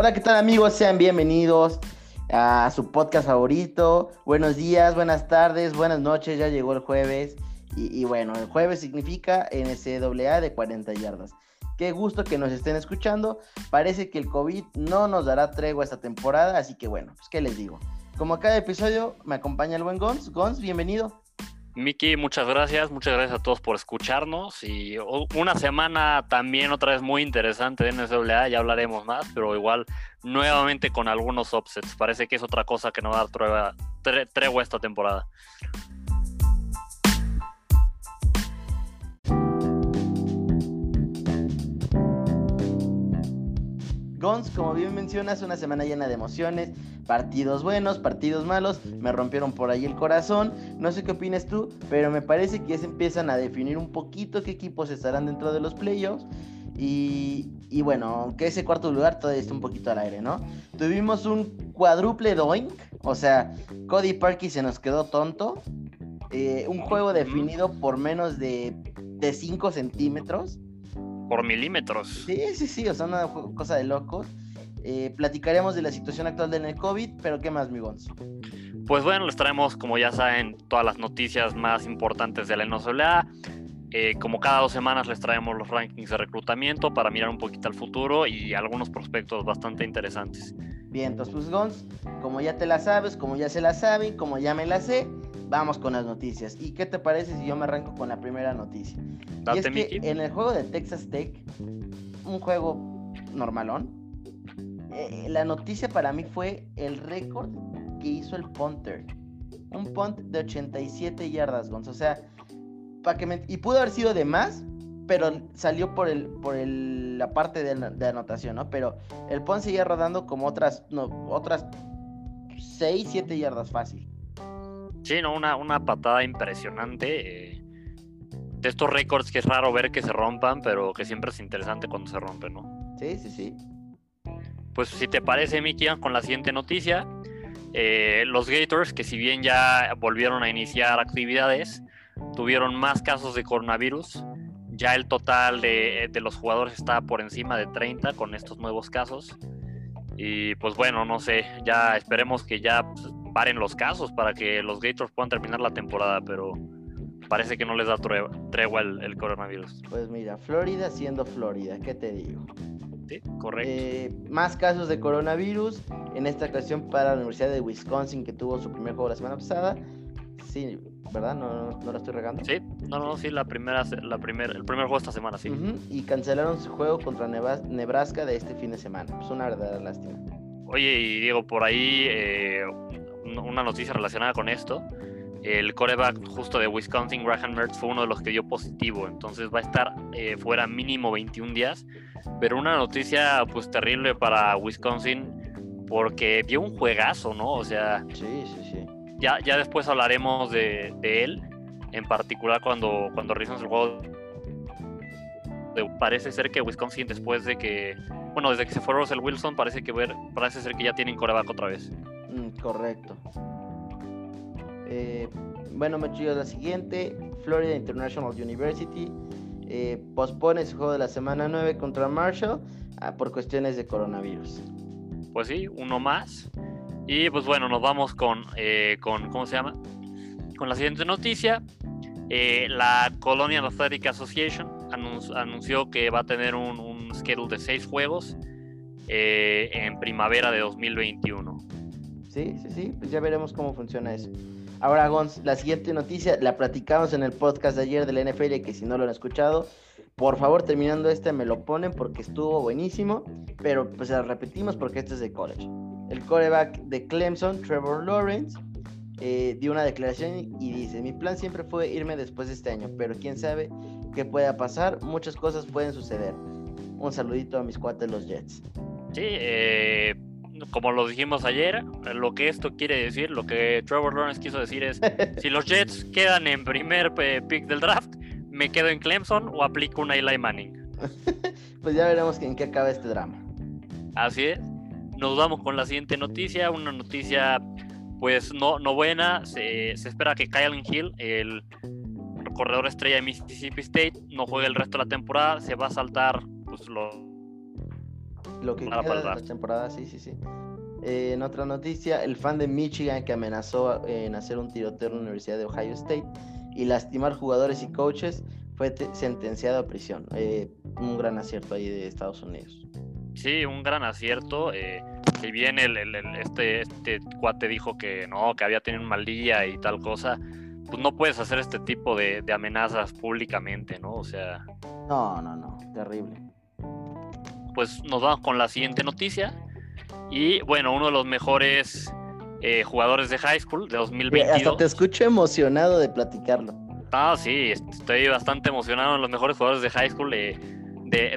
Hola, ¿qué tal amigos? Sean bienvenidos a su podcast favorito. Buenos días, buenas tardes, buenas noches. Ya llegó el jueves. Y, bueno, el jueves significa NCAA de 40 yardas. Qué gusto que nos estén escuchando. Parece que el COVID no nos dará tregua esta temporada. Así que bueno, pues qué les digo. Como cada episodio, me acompaña el buen Gons. Gons, bienvenido. Miki, muchas gracias, muchas gracias a todos por escucharnos y una semana también otra vez muy interesante de NCAA, ya hablaremos más, pero igual nuevamente con algunos offsets, parece que es otra cosa que nos va a dar tregua esta temporada. Gons, como bien mencionas, una semana llena de emociones, partidos buenos, partidos malos, me rompieron por ahí el corazón, no sé qué opinas tú, pero me parece que ya se empiezan a definir un poquito qué equipos estarán dentro de los playoffs. Y, y bueno, aunque ese cuarto lugar todavía está un poquito al aire, ¿no? Tuvimos un cuádruple doink, o sea, Cody Parkey se nos quedó tonto. Eh, un juego definido por menos de 5 centímetros por milímetros. Sí, sí, sí, o sea, una cosa de locos. Eh, platicaremos de la situación actual del COVID, pero ¿qué más, mi Gonzo? Pues bueno, les traemos, como ya saben, todas las noticias más importantes de la NCAA. Eh, como cada dos semanas les traemos los rankings de reclutamiento para mirar un poquito al futuro y algunos prospectos bastante interesantes. Bien, entonces pues Gonz, como ya te la sabes, como ya se la saben, como ya me la sé, vamos con las noticias. ¿Y qué te parece si yo me arranco con la primera noticia? y es que en el juego de Texas Tech, un juego normalón, eh, la noticia para mí fue el récord que hizo el punter. Un punt de 87 yardas, Gonz. O sea, para que y pudo haber sido de más, pero salió por el por el, la parte de, anotación, ¿no? Pero el punt seguía rodando como otras no, otras 6, 7 yardas fácil. Sí, no, una, una patada impresionante. Eh, de estos récords que es raro ver que se rompan, pero que siempre es interesante cuando se rompen, ¿no? Sí, sí, sí. Pues si te parece, Miki, con la siguiente noticia, eh, los Gators, que si bien ya volvieron a iniciar actividades, tuvieron más casos de coronavirus. Ya el total de, de los jugadores está por encima de 30 con estos nuevos casos. Y pues bueno, no sé, ya esperemos que ya pues, paren los casos para que los Gators puedan terminar la temporada, pero parece que no les da tregua, el, coronavirus. Pues mira, Florida siendo Florida, ¿qué te digo? Sí, correcto. Eh, más casos de coronavirus, en esta ocasión para la Universidad de Wisconsin, que tuvo su primer juego la semana pasada. Sí, ¿verdad? ¿No, no, lo estoy regando? Sí, no, no, sí, la primera, la primer, el primer juego esta semana, sí. Y cancelaron su juego contra Nebraska de este fin de semana. Es una verdadera lástima. Oye, y Diego, por ahí eh, una noticia relacionada con esto. El coreback justo de Wisconsin, Graham Mertz, fue uno de los que dio positivo, entonces va a estar eh, fuera mínimo 21 días. Pero una noticia pues terrible para Wisconsin porque dio un juegazo, ¿no? O sea, sí, sí, sí. Ya, ya después hablaremos de, él, en particular cuando, cuando realizamos el juego. Parece ser que Wisconsin después de que, bueno, desde que se fue Russell Wilson, parece que ver, parece ser que ya tienen coreback otra vez. Mm, correcto. Eh, bueno, me la siguiente. Florida International University eh, pospone su juego de la semana 9 contra Marshall ah, por cuestiones de coronavirus. Pues sí, uno más. Y pues bueno, nos vamos con, eh, con ¿cómo se llama? Con la siguiente noticia. la Colonial Athletic Association anunció que va a tener un schedule de seis juegos en primavera de 2021. Sí, sí, sí, pues ya veremos cómo funciona eso. Ahora, Gons, la siguiente noticia la platicamos en el podcast de ayer del NFL, que si no lo han escuchado, por favor, terminando este, me lo ponen porque estuvo buenísimo, pero pues la repetimos porque este es de college. El coreback de Clemson, Trevor Lawrence, eh, dio una declaración y dice, mi plan siempre fue irme después de este año, pero quién sabe qué pueda pasar, muchas cosas pueden suceder. Un saludito a mis cuates los Jets. Sí, eh, como lo dijimos ayer, lo que esto quiere decir, lo que Trevor Lawrence quiso decir es, si los Jets quedan en primer eh, pick del draft, me quedo en Clemson o aplico una Eli Manning. pues ya veremos en qué acaba este drama. Así es. Nos vamos con la siguiente noticia, una noticia pues no, no buena. Se, espera que Kyle Hill, el corredor estrella de Mississippi State, no juegue el resto de la temporada. Se va a saltar pues, los Lo que queda de la temporada, sí, sí, sí. Eh, en otra noticia, el fan de Michigan que amenazó en hacer un tiroteo en la Universidad de Ohio State y lastimar jugadores y coaches fue sentenciado a prisión. Eh, un gran acierto ahí de Estados Unidos. Sí, un gran acierto. Eh, si bien el, este, este cuate dijo que no, que había tenido un mal día y tal cosa, pues no puedes hacer este tipo de, de amenazas públicamente, ¿no? O sea. No, no, no, terrible. Pues nos vamos con la siguiente noticia. Y bueno, uno de los mejores eh, jugadores de high school de 2022. Hasta te escucho emocionado de platicarlo. Ah, sí, estoy bastante emocionado. En los mejores jugadores de high school de,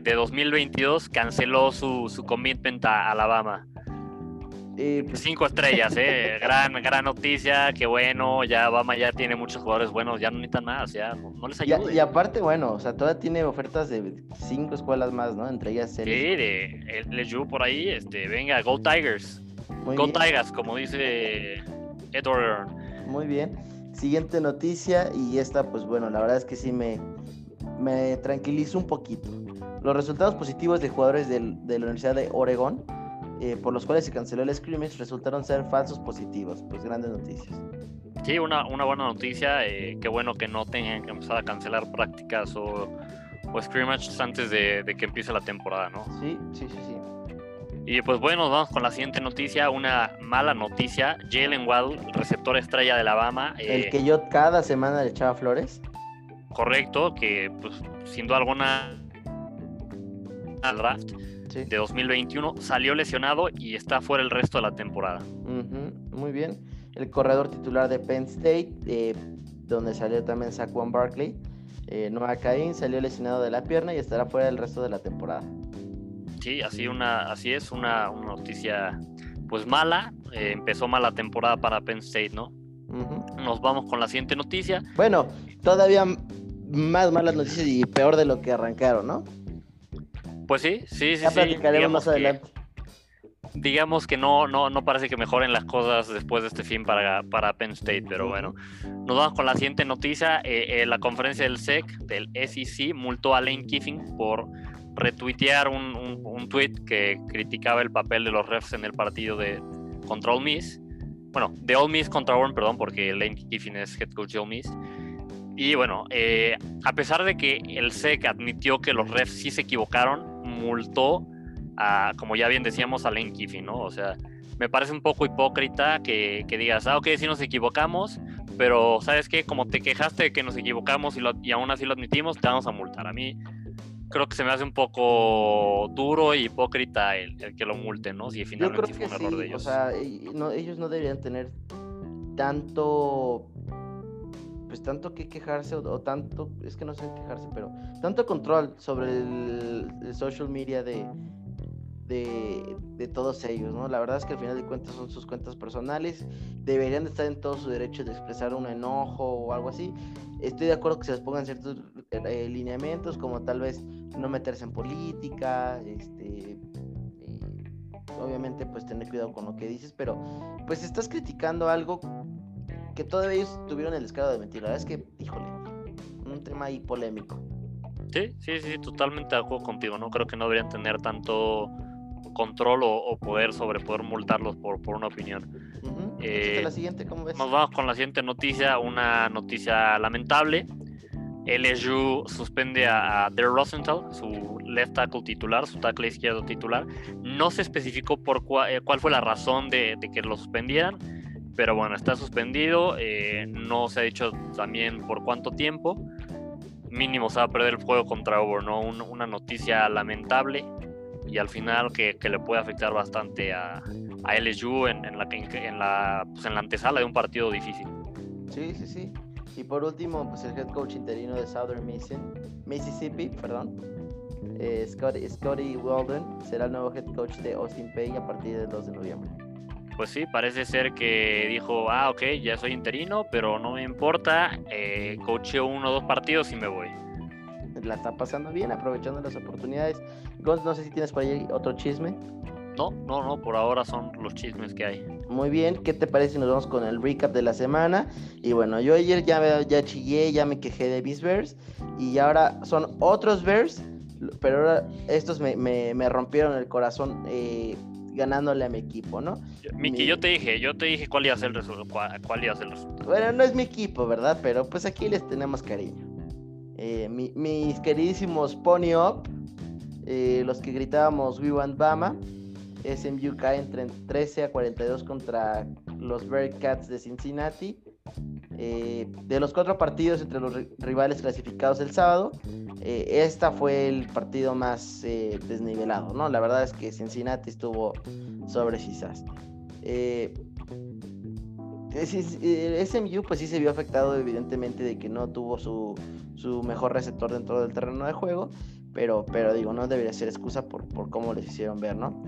de, 2022 canceló su, su commitment a Alabama. Pues, Cinco estrellas, ¿eh? gran, gran noticia, qué bueno, ya Alabama ya tiene muchos jugadores buenos, ya no necesitan más, ya no, les ayuda. Y, aparte, bueno, o sea, todavía tiene ofertas de cinco escuelas más, ¿no? Entre ellas Sí, de LSU por ahí, este, venga, Go Tigers. go Tigers, como dice Edward. Muy bien. Siguiente noticia, y esta, pues bueno, la verdad es que sí me, me tranquilizo un poquito. Los resultados positivos de jugadores de la Universidad de Oregón eh, por los cuales se canceló el scrimmage resultaron ser falsos positivos. Pues grandes noticias. Sí, una, una buena noticia. Eh, qué bueno que no tengan que empezar a cancelar prácticas o, o scrimmages antes de, que empiece la temporada, ¿no? Sí, sí, sí, sí. Y pues bueno, vamos con la siguiente noticia, una mala noticia. Jalen Waddle, receptor estrella de Alabama. el eh, que yo cada semana le echaba flores. Correcto, que pues sin duda alguna al draft de 2021, salió lesionado y está fuera el resto de la temporada. Muy bien. El corredor titular de Penn State, eh, donde salió también Saquon Barkley, eh, Noah Cain, salió lesionado de la pierna y estará fuera el resto de la temporada. Sí, así, una, así es, una, noticia pues mala. Eh, empezó mala temporada para Penn State, ¿no? Nos vamos con la siguiente noticia. Bueno, todavía más malas noticias y peor de lo que arrancaron, ¿no? Pues sí, sí, sí. Ya platicaremos más adelante. digamos que no, no, no parece que mejoren las cosas después de este fin para, para Penn State, pero bueno. Nos vamos con la siguiente noticia. Eh, eh, la conferencia del SEC, del SEC, multó a Lane Kiffin por retuitear un, un, tweet que criticaba el papel de los refs en el partido de contra Ole Miss. Bueno, de Ole Miss contra Auburn, perdón, porque Lane Kiffin es head coach de Ole Miss. Y bueno, eh, a pesar de que el SEC admitió que los refs sí se equivocaron, multó a, como ya bien decíamos, a Lane Kiffin, ¿no? O sea, me parece un poco hipócrita que, digas, ah, ok, sí nos equivocamos, pero ¿sabes qué? Como te quejaste de que nos equivocamos y, y aún así lo admitimos, te vamos a multar. A mí creo que se me hace un poco duro y hipócrita el, que lo multen, ¿no? Si finalmente fue un error de ellos. O sea, ellos no deberían tener tanto pues tanto que quejarse o, tanto, es que no sé quejarse, pero tanto control sobre el, social media de, de, todos ellos, ¿no? La verdad es que al final de cuentas son sus cuentas personales, deberían de estar en todo su derecho de expresar un enojo o algo así. Estoy de acuerdo que se les pongan ciertos eh, lineamientos, como tal vez no meterse en política, este, eh, obviamente pues tener cuidado con lo que dices, pero pues estás criticando algo que todavía ellos tuvieron el descaro de mentir. La verdad es que, híjole, un tema ahí polémico. Sí, sí, sí, totalmente de acuerdo contigo. No creo que no deberían tener tanto control o, poder sobre poder multarlos por, por una opinión. Eh, la siguiente, ¿cómo ves? Nos vamos con la siguiente noticia, una noticia lamentable. LSU suspende a, Der Rosenthal, su left tackle titular, su tackle izquierdo titular. No se especificó por eh, cuál fue la razón de, de que lo suspendieran pero bueno, está suspendido, eh, no se ha dicho también por cuánto tiempo, mínimo se va a perder el juego contra Auburn, ¿no? una noticia lamentable y al final que, le puede afectar bastante a, a LSU en, en, la, en, la, pues en la antesala de un partido difícil. Sí, sí, sí. Y por último, pues el head coach interino de Southern Mississippi, perdón, eh, Scotty, Weldon, será el nuevo head coach de Austin Pay a partir del 2 de noviembre pues sí, parece ser que dijo, ah, ok, ya soy interino, pero no me importa, eh, cocheo uno o dos partidos y me voy. La está pasando bien, aprovechando las oportunidades. Gonz, no sé si tienes por ahí otro chisme. No, no, no, por ahora son los chismes que hay. Muy bien, ¿qué te parece si nos vamos con el recap de la semana? Y bueno, yo ayer ya, ya chillé, ya me quejé de mis Bears y ahora son otros Bears pero ahora estos me, rompieron el corazón eh, ganándole a mi equipo, ¿no? Miki, yo te dije, yo te dije cuál iba a ser el resultado. Cuál, iba a ser el resultado. Bueno, no es mi equipo, ¿verdad? Pero pues aquí les tenemos cariño. Eh, mis queridísimos Pony Up, eh, los que gritábamos We Want Bama, SMU cae entre 13 a 42 contra los Bearcats de Cincinnati. Eh, de los cuatro partidos entre los rivales clasificados el sábado, eh, esta fue el partido más eh, desnivelado, ¿no? La verdad es que Cincinnati estuvo sobre quizás. SMU pues sí se vio afectado evidentemente de que no tuvo su, mejor receptor dentro del terreno de juego, pero, pero digo, no debería ser excusa por, cómo les hicieron ver, ¿no?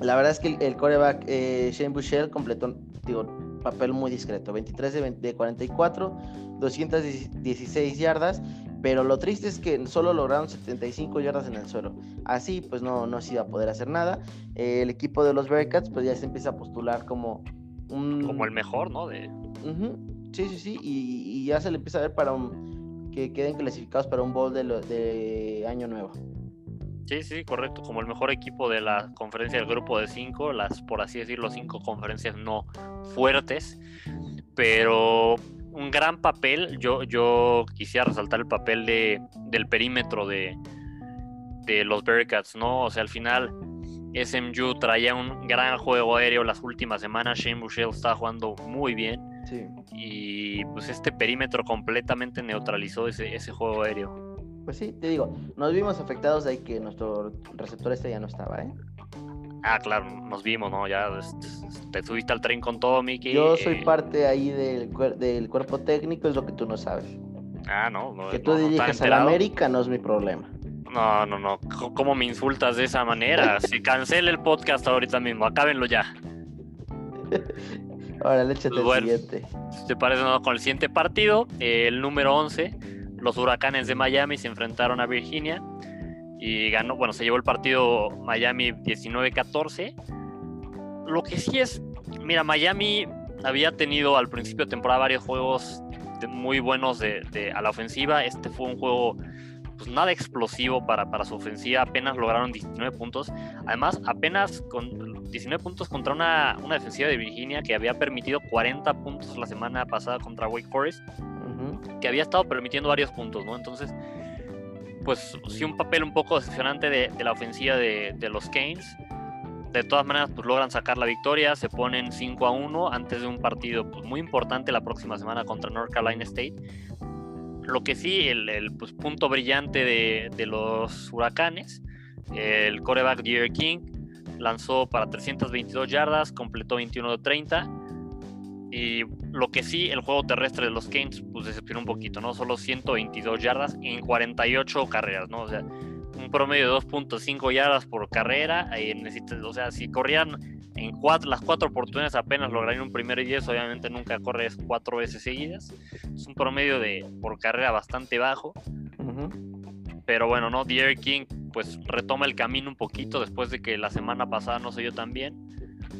la verdad es que el, coreback Shane Bushell completó, digo, papel muy discreto, 23 de, de 44, 216 yardas, pero lo triste es que solo lograron 75 yardas en el suelo. Así pues no, no se iba a poder hacer nada. el equipo de los Bearcats pues ya se empieza a postular como un... Como el mejor, ¿no? De... Sí, sí, sí, y, ya se le empieza a ver para que queden clasificados para un bowl de, de año nuevo. Sí, sí, correcto. Como el mejor equipo de la conferencia del grupo de cinco, las, por así decirlo, cinco conferencias no fuertes. Pero un gran papel. Yo, yo quisiera resaltar el papel de, del perímetro de, de los Bearcats, ¿no? O sea, al final SMU traía un gran juego aéreo las últimas semanas. Shane Bushell estaba jugando muy bien. Sí. Y pues este perímetro completamente neutralizó ese, ese juego aéreo. Pues sí, te digo, nos vimos afectados de que nuestro receptor este ya no estaba, ¿eh? Ah, claro, nos vimos, ¿no? Ya te subiste al tren con todo, Mickey. Yo soy eh, parte ahí del, del cuerpo técnico, es lo que tú no sabes. Ah, no. que tú dirijas a la América no es mi problema. No, no, no. ¿Cómo me insultas de esa manera? Si cancele el podcast ahorita mismo, acábenlo ya. Ahora, échate el siguiente. ¿Te parece no? con el siguiente partido? el número 11 los huracanes de Miami se enfrentaron a Virginia y ganó, bueno, se llevó el partido Miami 19-14. Lo que sí es, mira, Miami había tenido al principio de temporada varios juegos muy buenos de, a la ofensiva. Este fue un juego pues nada explosivo para, para su ofensiva, apenas lograron 19 puntos. Además, apenas con 19 puntos contra una, una defensiva de Virginia que había permitido 40 puntos la semana pasada contra Wake Forest que había estado permitiendo varios puntos, ¿no? Entonces, pues sí un papel un poco decepcionante de, la ofensiva de, los Canes. De todas maneras, pues logran sacar la victoria, se ponen 5 a 1 antes de un partido pues, muy importante la próxima semana contra North Carolina State. Lo que sí, el, pues, punto brillante de, los huracanes, el coreback Deer King lanzó para 322 yardas, completó 21 de 30 y lo que sí, el juego terrestre de los Canes, pues decepcionó un poquito, ¿no? Solo 122 yardas en 48 carreras, ¿no? O sea, un promedio de 2.5 yardas por carrera. o sea, si corrían en cuatro, las cuatro oportunidades apenas lograrían un primer y 10, obviamente nunca corres cuatro veces seguidas. Es un promedio de por carrera bastante bajo. Pero bueno, ¿no? Deer King pues retoma el camino un poquito después de que la semana pasada no se dio tan bien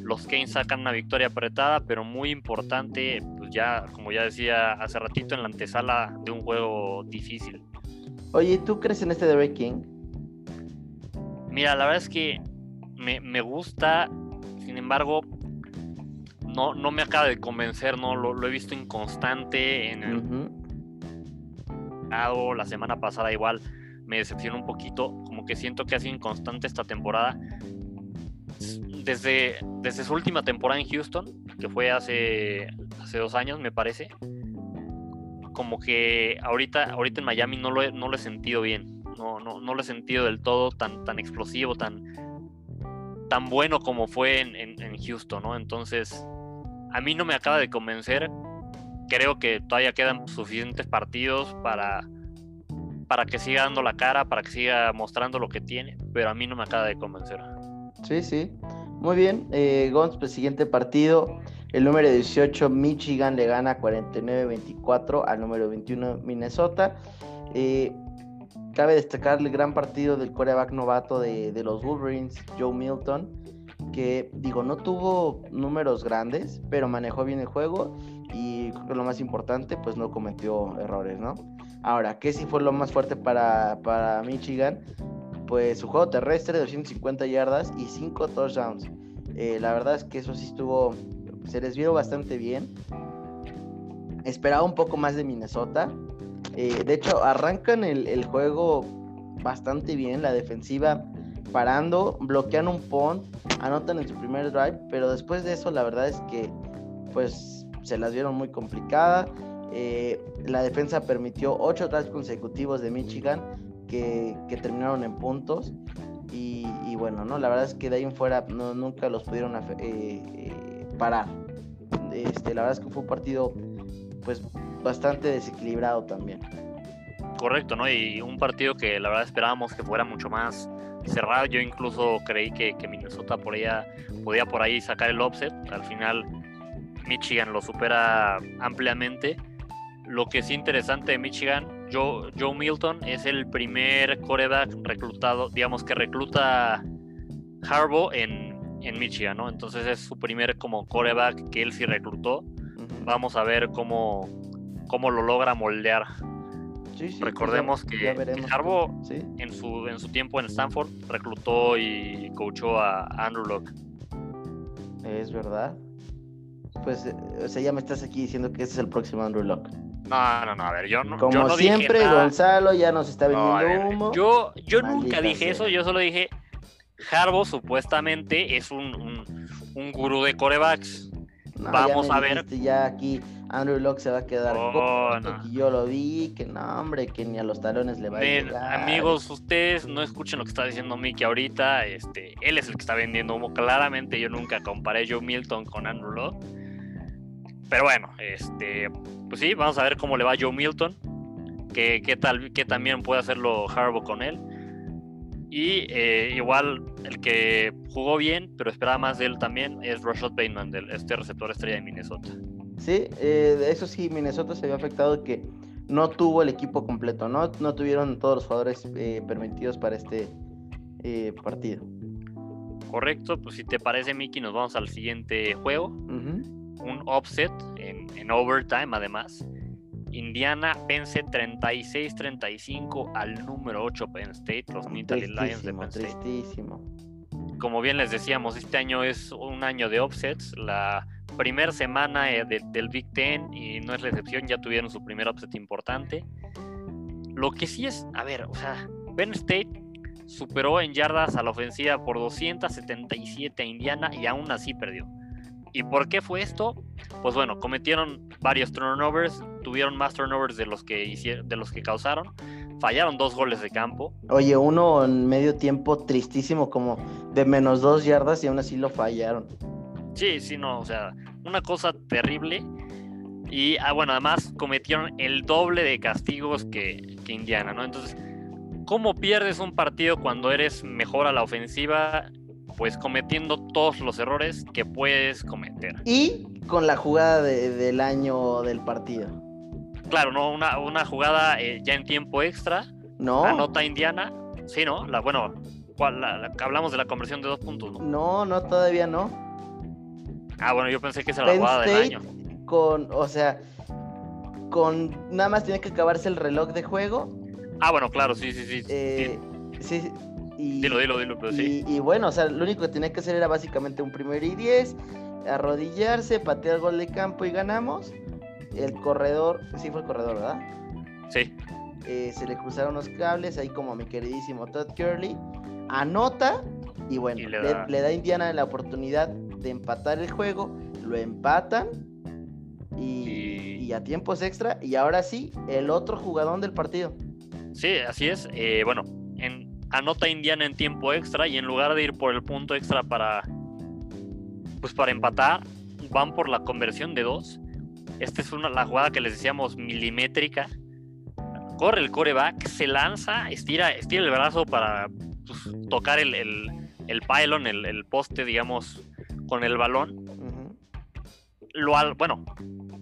los Canes sacan una victoria apretada, pero muy importante, pues ya, como ya decía hace ratito, en la antesala de un juego difícil. Oye, ¿tú crees en este de King? Mira, la verdad es que me, gusta, sin embargo, no, no me acaba de convencer, ¿no? Lo, he visto inconstante en el... La semana pasada igual me decepcionó un poquito, como que siento que ha sido inconstante esta temporada desde, desde su última temporada en Houston, que fue hace, hace dos años, me parece, como que ahorita, ahorita en Miami no lo, he, no lo he sentido bien. No, no, no lo he sentido del todo tan, tan explosivo, tan, tan bueno como fue en, en, Houston, ¿no? Entonces, a mí no me acaba de convencer. Creo que todavía quedan suficientes partidos para, para que siga dando la cara, para que siga mostrando lo que tiene, pero a mí no me acaba de convencer. Sí, sí. Muy bien, eh, Gons, pues siguiente partido. El número 18, Michigan, le gana 49-24 al número 21, Minnesota. Eh, cabe destacar el gran partido del coreback novato de, los Wolverines, Joe Milton, que digo, no tuvo números grandes, pero manejó bien el juego y creo que lo más importante, pues no cometió errores, ¿no? Ahora, ¿qué sí fue lo más fuerte para, para Michigan? Pues su juego terrestre, 250 yardas y 5 touchdowns. Eh, la verdad es que eso sí estuvo, se les vio bastante bien. Esperaba un poco más de Minnesota. Eh, de hecho, arrancan el, el, juego bastante bien. La defensiva parando, bloquean un punt, anotan en su primer drive, pero después de eso la verdad es que pues se las vieron muy complicada. Eh, la defensa permitió ocho drives consecutivos de Michigan que, terminaron en puntos. Y, bueno, no, la verdad es que de ahí en fuera no, nunca los pudieron eh, eh, parar. Este, la verdad es que fue un partido pues bastante desequilibrado también. Correcto, ¿no? Y un partido que la verdad esperábamos que fuera mucho más cerrado. Yo incluso creí que, que Minnesota podía por ahí sacar el offset. Al final Michigan lo supera ampliamente. Lo que es interesante de Michigan, Joe, Joe Milton es el primer coreback reclutado, digamos que recluta Harbaugh en, en Michigan, ¿no? Entonces es su primer como coreback que él sí reclutó. Vamos a ver cómo, cómo lo logra moldear. Recordemos que, Harbaugh en, su, en su tiempo en Stanford reclutó y coachó a Andrew Locke. Es verdad. Pues, o sea, ya me estás aquí diciendo que ese es el próximo Andrew Locke. No, no, no, a ver, yo no. Como siempre, Gonzalo ya nos está vendiendo humo. Yo, yo nunca dije eso, yo solo dije, Harbo supuestamente es un, un, un gurú de corebacks. Vamos a ver. Ya aquí Andrew Locke se va a quedar oh, yo lo vi, que no, hombre, que ni a los talones le va a llegar. Amigos, ustedes no escuchen lo que está diciendo Mickey ahorita. Este, él es el que está vendiendo humo. Claramente yo nunca comparé Joe Milton con Andrew Locke. Pero bueno, este, pues sí, vamos a ver cómo le va a Joe Milton. Que, tal, que también puede hacerlo Harbaugh con él. Y eh, igual el que jugó bien, pero esperaba más de él también, es Rashad Bateman, del, este receptor estrella de Minnesota. Sí, eh, eso sí, Minnesota se había afectado que no tuvo el equipo completo, no, no tuvieron todos los jugadores eh, permitidos para este partido. Correcto, pues si te parece, Mickey, nos vamos al siguiente juego un offset en, overtime además. Indiana vence 36-35 al número 8 Penn State, los Nittany Lions de Penn State. Como bien les decíamos, este año es un año de offsets. La primera semana eh, del Big Ten y no es la excepción, ya tuvieron su primer offset importante. Lo que sí es, a ver, o sea, Penn State superó en yardas a la ofensiva por 277 a Indiana y aún así perdió. ¿Y por qué fue esto? Pues bueno, cometieron varios turnovers, tuvieron más turnovers de los que hicieron, de los que causaron, fallaron dos goles de campo. Oye, uno en medio tiempo tristísimo, como de menos dos yardas y aún así lo fallaron. Sí, sí, no, o sea, una cosa terrible. Y ah, bueno, además cometieron el doble de castigos que, que Indiana, ¿no? Entonces, ¿cómo pierdes un partido cuando eres mejor a la ofensiva pues cometiendo todos los errores que puedes cometer. Y con la jugada del año del partido. Claro, ¿no? Una, jugada eh, ya en tiempo extra. No. La nota indiana. Sí, ¿no? La, bueno, hablamos de la conversión de dos puntos, ¿no? No, no, todavía no. Ah, bueno, yo pensé que esa era la jugada del año. Con, o sea, con nada más tiene que acabarse el reloj de juego. Ah, bueno, claro, sí, sí, sí. Eh, sí, sí y, dilo, dilo, dilo, pero sí. Y, bueno, o sea, lo único que tenía que hacer era básicamente un primer y 10, arrodillarse, patear gol de campo y ganamos. El corredor, sí fue el corredor, ¿verdad? Sí. Eh, se le cruzaron los cables, ahí como mi queridísimo Todd Curley. Anota y bueno, le, da... a Indiana la oportunidad de empatar el juego. Lo empatan y, a tiempos extra. Y ahora sí, el otro jugador del partido. Sí, así es. Eh, bueno, en, anota Indiana en tiempo extra y en lugar de ir por el punto extra para pues para empatar, van por la conversión de dos. Esta es una, la jugada que les decíamos milimétrica. Corre el coreback, se lanza, estira, estira el brazo para pues, tocar el, el, pylon, el, poste, digamos, con el balón. Lo bueno,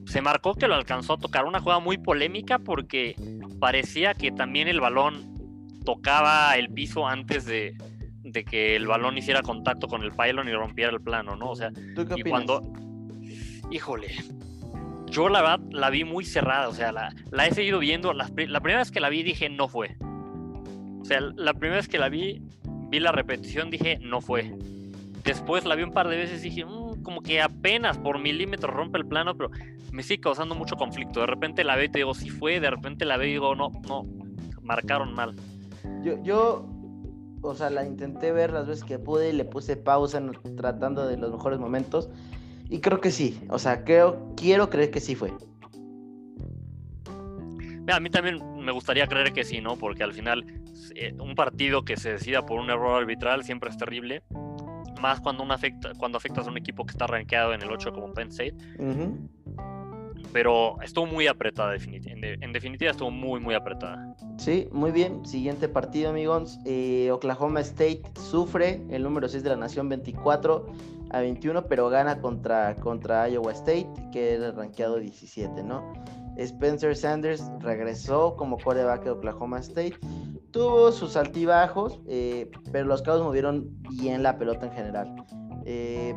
se marcó que lo alcanzó a tocar. Una jugada muy polémica porque parecía que también el balón tocaba el piso antes de, que el balón hiciera contacto con el pylon y rompiera el plano, ¿no? O sea, y cuando. Híjole. yo la verdad la vi muy cerrada, o sea, la, la he seguido viendo. La, la, primera vez que la vi dije, no fue. O sea, la primera vez que la vi, vi la repetición, dije, no fue. Después la vi un par de veces y dije, mm, como que apenas por milímetros rompe el plano, pero me sigue causando mucho conflicto. De repente la veo y te digo, sí fue, de repente la veo y digo, no, no, marcaron mal. Yo, yo, o sea, la intenté ver las veces que pude y le puse pausa tratando de los mejores momentos. Y creo que sí, o sea, creo, quiero creer que sí fue. A mí también me gustaría creer que sí, ¿no? Porque al final eh, un partido que se decida por un error arbitral siempre es terrible. Más cuando, una afecta, cuando afectas a un equipo que está rankeado en el 8 como Penn State. Pero estuvo muy apretada, en, definitiva estuvo muy, muy apretada. Sí, muy bien. Siguiente partido, amigos. Eh, Oklahoma State sufre el número 6 de la nación 24 a 21, pero gana contra, contra Iowa State, que era rankeado 17, ¿no? Spencer Sanders regresó como quarterback de Oklahoma State. Tuvo sus altibajos, eh, pero los Cowboys movieron bien la pelota en general. Eh,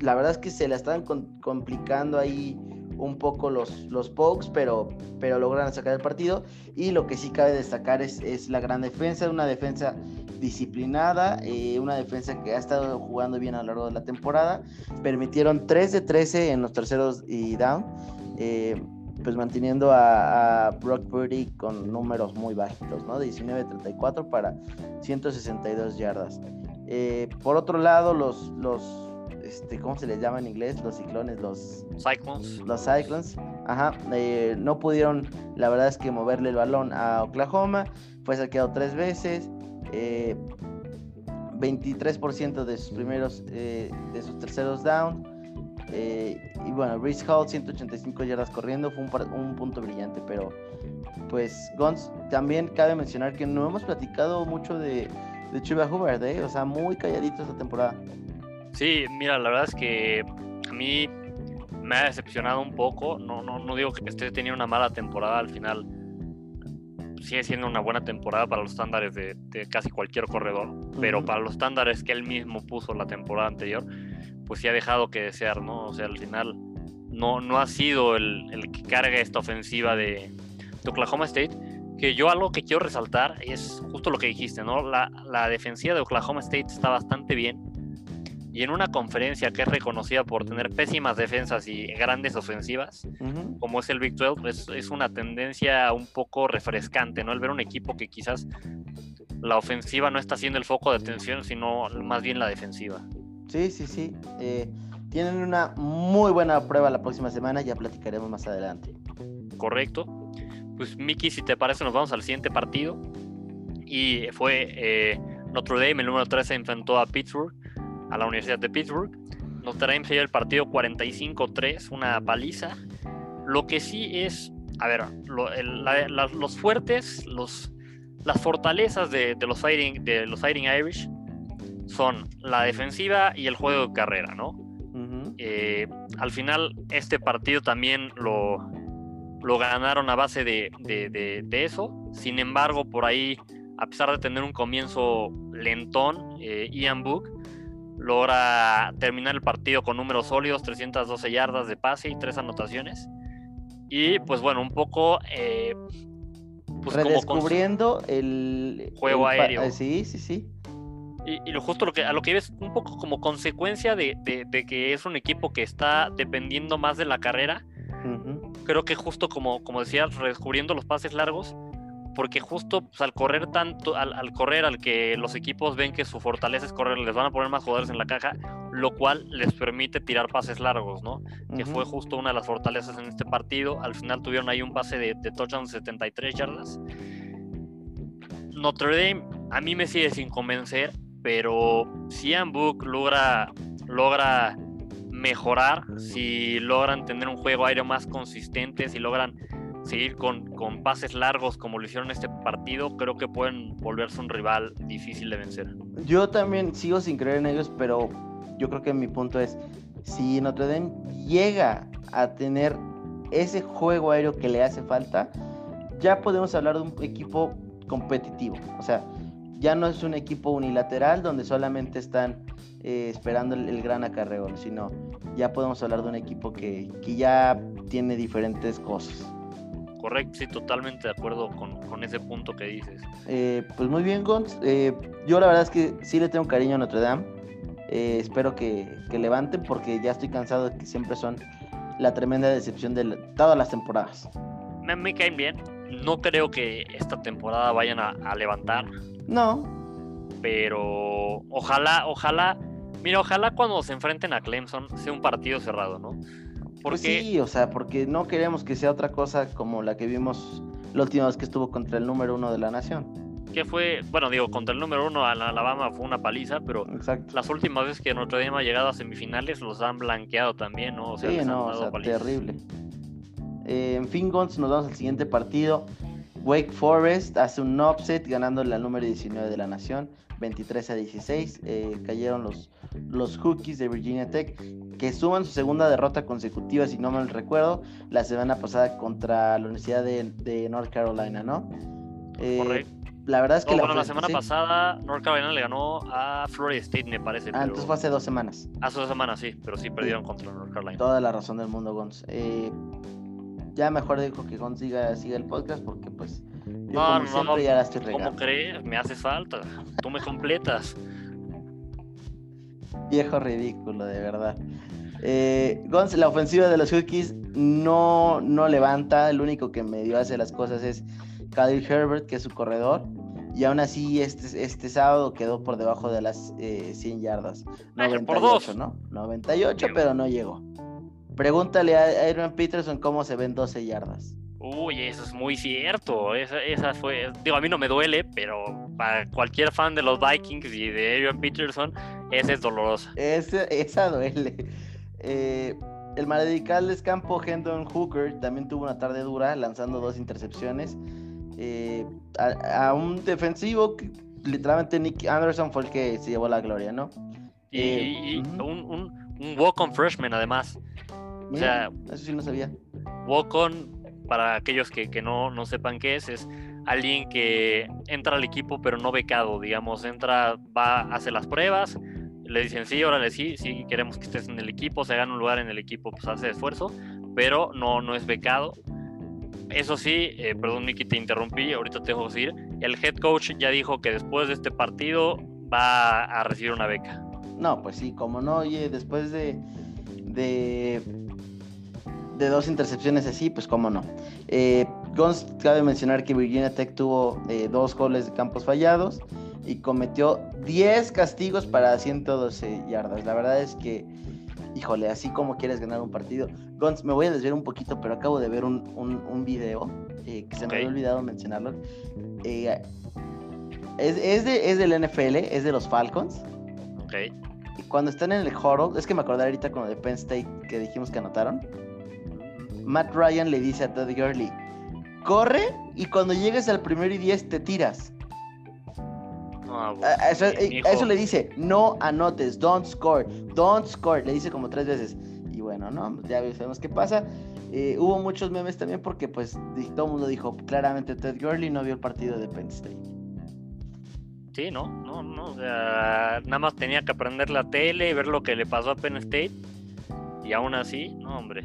la verdad es que se la estaban complicando ahí un poco los, los Pokes, pero, pero logran sacar el partido. Y lo que sí cabe destacar es, es la gran defensa, una defensa disciplinada, eh, una defensa que ha estado jugando bien a lo largo de la temporada. Permitieron 3 de 13 en los terceros y down pues manteniendo a, Brock Purdy con números muy bajitos, ¿no? 19-34 para 162 yardas. Eh, por otro lado, los, los este, ¿cómo se les llama en inglés? Los ciclones, los Cyclones. Los Cyclones, ajá, eh, no pudieron, la verdad es que moverle el balón a Oklahoma, fue saqueado tres veces, 23% eh, de sus primeros, de sus terceros down, eh, y bueno, Reese Hall, 185 yardas corriendo, fue un, punto brillante, pero pues Gons, también cabe mencionar que no hemos platicado mucho de, de Chuba Hubbard, ¿eh? o sea, muy calladito esta temporada. Sí, mira, la verdad es que a mí me ha decepcionado un poco, no, no, no digo que esté teniendo una mala temporada al final, sigue siendo una buena temporada para los estándares de, casi cualquier corredor, pero para los estándares que él mismo puso la temporada anterior, pues sí ha dejado que desear, ¿no? O sea, al final no, no ha sido el, el que carga esta ofensiva de, Oklahoma State. Que yo algo que quiero resaltar es justo lo que dijiste, ¿no? La, la defensiva de Oklahoma State está bastante bien. Y en una conferencia que es reconocida por tener pésimas defensas y grandes ofensivas, como es el Big 12, es, es, una tendencia un poco refrescante, ¿no? El ver un equipo que quizás la ofensiva no está siendo el foco de atención, sino más bien la defensiva. Sí, sí, sí. Eh, tienen una muy buena prueba la próxima semana, ya platicaremos más adelante. Correcto. Pues Miki, si te parece, nos vamos al siguiente partido. Y fue eh, Notre Dame, el número 13, enfrentó a Pittsburgh, a la Universidad de Pittsburgh. Notre Dame se dio el partido 45-3, una paliza. Lo que sí es, a ver, los fuertes, los, las fortalezas de, los fighting, de los Fighting Irish son la defensiva y el juego de carrera, ¿no? Eh, al final, este partido también lo, lo ganaron a base de, eso. Sin embargo, por ahí, a pesar de tener un comienzo lentón, eh, Ian Book logra terminar el partido con números sólidos, 312 yardas de pase y tres anotaciones. Y pues bueno, un poco... Eh, pues Redescubriendo el juego aéreo. Sí, sí, sí. Y, lo justo lo que, a lo que ves un poco como consecuencia de, que es un equipo que está dependiendo más de la carrera. Creo que justo como, como decías, redescubriendo los pases largos, porque justo pues, al correr tanto, al, correr al que los equipos ven que su fortaleza es correr, les van a poner más jugadores en la caja, lo cual les permite tirar pases largos, ¿no? Que fue justo una de las fortalezas en este partido. Al final tuvieron ahí un pase de, de touchdown 73 yardas. Notre Dame a mí me sigue sin convencer pero si Book logra, logra mejorar, si logran tener un juego aéreo más consistente, si logran seguir con, con, pases largos como lo hicieron este partido, creo que pueden volverse un rival difícil de vencer. Yo también sigo sin creer en ellos, pero yo creo que mi punto es, si Notre Dame llega a tener ese juego aéreo que le hace falta, ya podemos hablar de un equipo competitivo. O sea, ya no es un equipo unilateral donde solamente están eh, esperando el, gran acarreo, sino ya podemos hablar de un equipo que, ya tiene diferentes cosas. Correcto, sí, totalmente de acuerdo con, ese punto que dices. Eh, pues muy bien, Gons. Eh, yo la verdad es que sí le tengo cariño a Notre Dame. Eh, espero que, levanten porque ya estoy cansado de que siempre son la tremenda decepción de todas las temporadas. Me, me, caen bien. No creo que esta temporada vayan a, levantar. No. Pero ojalá, ojalá, mira, ojalá cuando se enfrenten a Clemson sea un partido cerrado, ¿no? Pues sí, o sea, porque no queremos que sea otra cosa como la que vimos la última vez que estuvo contra el número uno de la nación. Que fue, bueno, digo, contra el número uno a Alabama fue una paliza, pero las últimas veces que Notre Dame ha llegado a semifinales los han blanqueado también, ¿no? O sea, sí, no, o sea, terrible. Eh, en fin, Gons, nos vamos al siguiente partido. Wake Forest hace un offset ganando la número 19 de la nación, 23 a 16. Eh, cayeron los, los Hookies de Virginia Tech, que suman su segunda derrota consecutiva, si no mal recuerdo, la semana pasada contra la Universidad de, North Carolina, ¿no? Eh, la verdad es que... la, bueno, la semana pasada North Carolina le ganó a Florida State, me parece. Ah, entonces fue hace dos semanas. Hace dos semanas, sí, pero sí perdieron contra North Carolina. Toda la razón del mundo, Gonz. Eh, ya mejor dijo que Gon siga, el podcast porque pues yo no, como siempre ya la estoy regando. ¿Cómo crees? Me hace falta. Tú me completas. Viejo ridículo, de verdad. Eh, Gonz, la ofensiva de los Hookies no, no levanta. El único que medio hace las cosas es Khalil Herbert, que es su corredor. Y aún así, este, este sábado quedó por debajo de las 100 eh, yardas. 98, por dos. ¿no? 98, pero no llegó. Pregúntale a Aaron Peterson cómo se ven 12 yardas. Uy, eso es muy cierto. Esa, fue. Digo, a mí no me duele, pero para cualquier fan de los Vikings y de Aaron Peterson, esa es dolorosa. esa duele. Eh, el maledical descampo Hendon Hooker también tuvo una tarde dura, lanzando dos intercepciones. Eh, a, un defensivo que literalmente Nick Anderson fue el que se llevó la gloria, ¿no? Y, eh, un, un walk-on freshman, además o sea, eso sí no sabía. Walk-on, para aquellos que, no, no, sepan qué es, es alguien que entra al equipo pero no becado, digamos, entra, va, hace las pruebas, le dicen sí, órale, sí, sí, queremos que estés en el equipo, se gana un lugar en el equipo, pues hace esfuerzo, pero no, no es becado. Eso sí, eh, perdón Miki, te interrumpí, ahorita te dejo decir, el head coach ya dijo que después de este partido va a recibir una beca. No, pues sí, como no, oye, después de, de de dos intercepciones así, pues cómo no. Eh, Gons, cabe mencionar que Virginia Tech tuvo eh, dos goles de campos fallados y cometió 10 castigos para 112 yardas. La verdad es que, híjole, así como quieres ganar un partido. Gons, me voy a desviar un poquito, pero acabo de ver un, un, video eh, que se me había olvidado mencionarlo. Eh, es, es, de, es del NFL, es de los Falcons. Ok. Y cuando están en el huddle, es que me acordé ahorita con el de Penn State que dijimos que anotaron Matt Ryan le dice a Todd Gurley, corre y cuando llegues al primero y diez te tiras. Pues, a, eso, le dice, no anotes, don't score, don't score, le dice como tres veces. Y bueno, no, ya sabemos qué pasa. Eh, hubo muchos memes también porque pues todo el mundo dijo claramente Ted Gurley no vio el partido de Penn State. Sí, no, no, no, nada más tenía que aprender la tele y ver lo que le pasó a Penn State y aún así, no, hombre,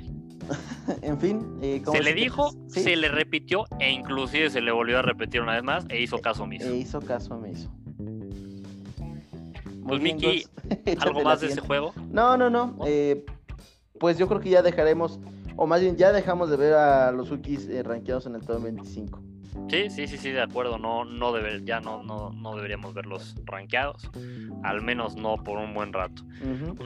en fin. Eh, se le dijo, se le repitió e inclusive se le volvió a repetir una vez más e hizo caso omiso. E hizo caso omiso. Pues Miki, ¿algo más de ese juego? No, no, no. Eh, pues yo creo que ya dejaremos, o más bien ya dejamos de ver a los Ukis eh, rankeados en el top 25. Sí, sí, sí, sí, de acuerdo. No, no debe, ya no, no, no deberíamos verlos rankeados. Al menos no por un buen rato.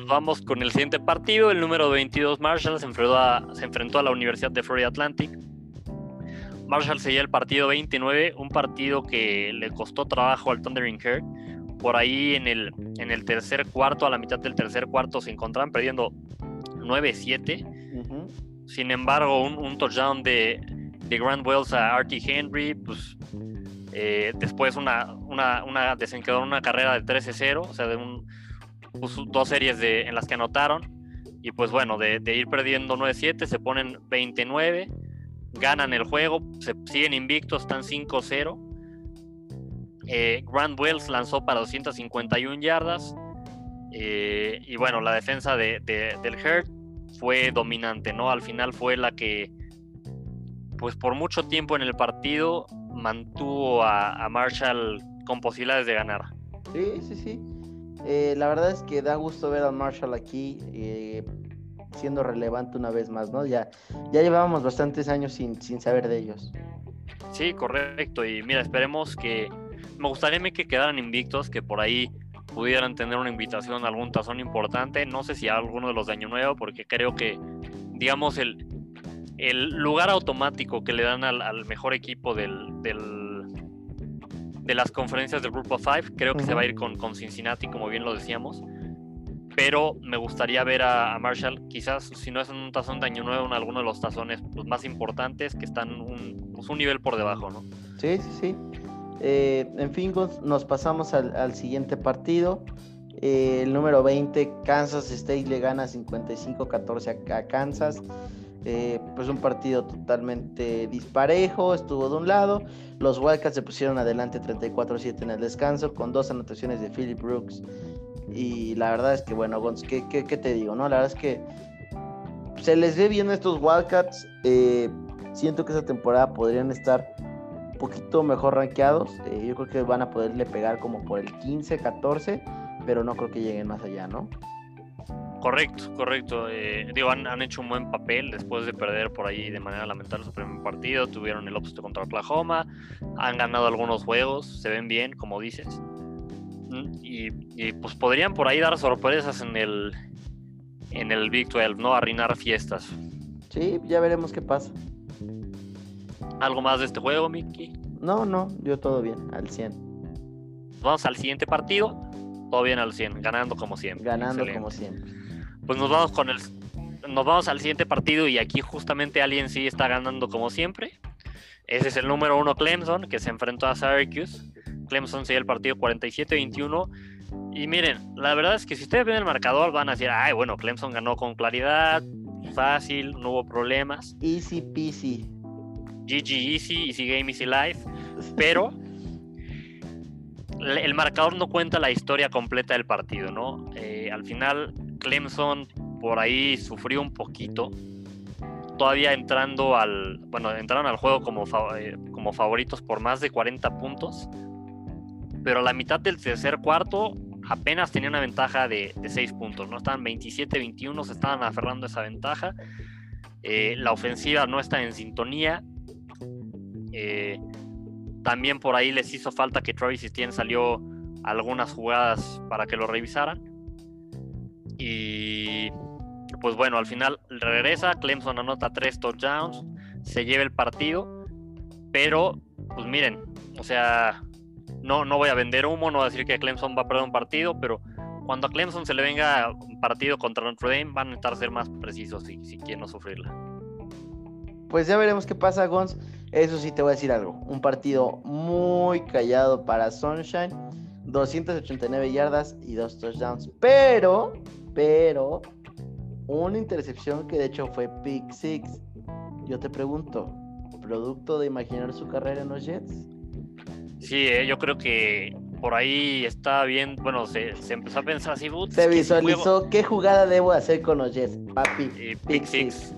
vamos con el siguiente partido. El número 22 Marshall se enfrentó a, se enfrentó a la Universidad de Florida Atlantic. Marshall seguía el partido 29, un partido que le costó trabajo al Thundering Herd. Por ahí en el, en el tercer cuarto, a la mitad del tercer cuarto, se encontraban perdiendo 9-7. Sin embargo, un, un touchdown de, de Grant Wells a Artie Henry, pues eh, después una, una, una desencadenó una carrera de 13-0, o sea, de un, pues, dos series de, en las que anotaron. Y pues bueno, de, ir perdiendo 9-7, se ponen 29, ganan el juego, se siguen invictos, están 5-0. Eh, Grant Wells lanzó para 251 yardas. Eh, y bueno, la defensa de, del Hurt fue dominante, ¿no? Al final fue la que, pues por mucho tiempo en el partido, mantuvo a, Marshall con posibilidades de ganar. Sí, sí, sí. Eh, la verdad es que da gusto ver a Marshall aquí eh, siendo relevante una vez más, ¿no? Ya, ya llevábamos bastantes años sin, sin saber de ellos. Sí, correcto. Y mira, esperemos que. Me gustaría que quedaran invictos, que por ahí pudieran tener una invitación a algún tazón importante. No sé si a alguno de los de Año Nuevo, porque creo que, digamos, el, el lugar automático que le dan al, mejor equipo del, del, de las conferencias del Grupo 5, creo que se va a ir con, con Cincinnati, como bien lo decíamos pero me gustaría ver a, Marshall, quizás si no es en un tazón de año nuevo, en alguno de los tazones pues, más importantes que están un, pues, un nivel por debajo, ¿no? Sí, sí, sí. Eh, en fin, nos pasamos al, siguiente partido. Eh, el número 20, Kansas State le gana 55-14 a, Kansas. Eh, pues un partido totalmente disparejo, estuvo de un lado. Los Wildcats se pusieron adelante 34-7 en el descanso con dos anotaciones de Philip Brooks y la verdad es que, bueno, Gonz, ¿qué, te digo? no La verdad es que se les ve bien a estos Wildcats. Eh, siento que esta temporada podrían estar un poquito mejor rankeados. Eh, yo creo que van a poderle pegar como por el 15, 14, pero no creo que lleguen más allá, ¿no? Correcto, correcto. Eh, digo, han, hecho un buen papel después de perder por ahí de manera lamentable su primer partido. Tuvieron el upset contra Oklahoma, han ganado algunos juegos, se ven bien, como dices. Y, pues podrían por ahí dar sorpresas en el en el Big 12, ¿no? Arruinar fiestas. Sí, ya veremos qué pasa. ¿Algo más de este juego, Mickey? No, no, yo todo bien, al 100. Vamos al siguiente partido, todo bien al 100, ganando como siempre. Ganando como siempre. Pues nos vamos con el nos vamos al siguiente partido y aquí justamente alguien sí está ganando como siempre. Ese es el número uno Clemson que se enfrentó a Syracuse. Clemson sigue el partido 47-21. Y miren, la verdad es que si ustedes ven el marcador van a decir, ay, bueno, Clemson ganó con claridad, fácil, no hubo problemas. Easy peasy. GG Easy, Easy Game, Easy Life. Pero el marcador no cuenta la historia completa del partido, ¿no? Eh, al final, Clemson por ahí sufrió un poquito. Todavía entrando al. Bueno, entraron al juego como, eh, como favoritos por más de 40 puntos pero a la mitad del tercer cuarto apenas tenía una ventaja de, de 6 puntos, ¿no? Estaban 27-21, se estaban aferrando a esa ventaja. Eh, la ofensiva no está en sintonía. Eh, también por ahí les hizo falta que Travis Etienne salió algunas jugadas para que lo revisaran. Y pues bueno, al final regresa, Clemson anota 3 touchdowns, se lleva el partido, pero pues miren, o sea, no, no voy a vender humo, no voy a decir que Clemson va a perder un partido, pero cuando a Clemson se le venga un partido contra Notre Dame, van a estar ser más precisos si, si quieren no sufrirla. Pues ya veremos qué pasa, Gons. Eso sí te voy a decir algo. Un partido muy callado para Sunshine. 289 yardas y dos touchdowns. Pero, pero, una intercepción que de hecho fue pick six. Yo te pregunto, ¿producto de imaginar su carrera en los Jets? Sí, eh, yo creo que por ahí está bien, bueno, se, empezó a pensar así. Se visualizó qué jugada debo hacer con los Jets, papi. pick six.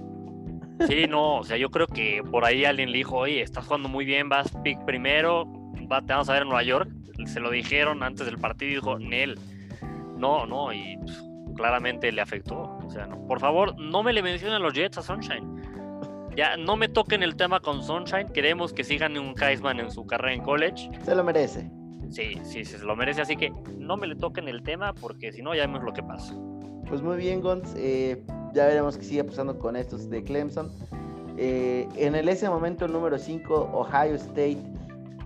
Sí, no, o sea, yo creo que por ahí alguien le dijo, oye, estás jugando muy bien, vas pick primero, va, te vamos a ver en Nueva York. Se lo dijeron antes del partido y dijo, Nel, no, no, y pues, claramente le afectó. O sea, no, por favor, no me le mencionen los Jets a Sunshine. Ya no me toquen el tema con Sunshine. Queremos que sigan un Kaisman en su carrera en college. Se lo merece. Sí, sí, se lo merece. Así que no me le toquen el tema porque si no, ya vemos lo que pasa. Pues muy bien, Gons. Eh, ya veremos qué sigue pasando con estos de Clemson. Eh, en el, ese momento, el número 5, Ohio State,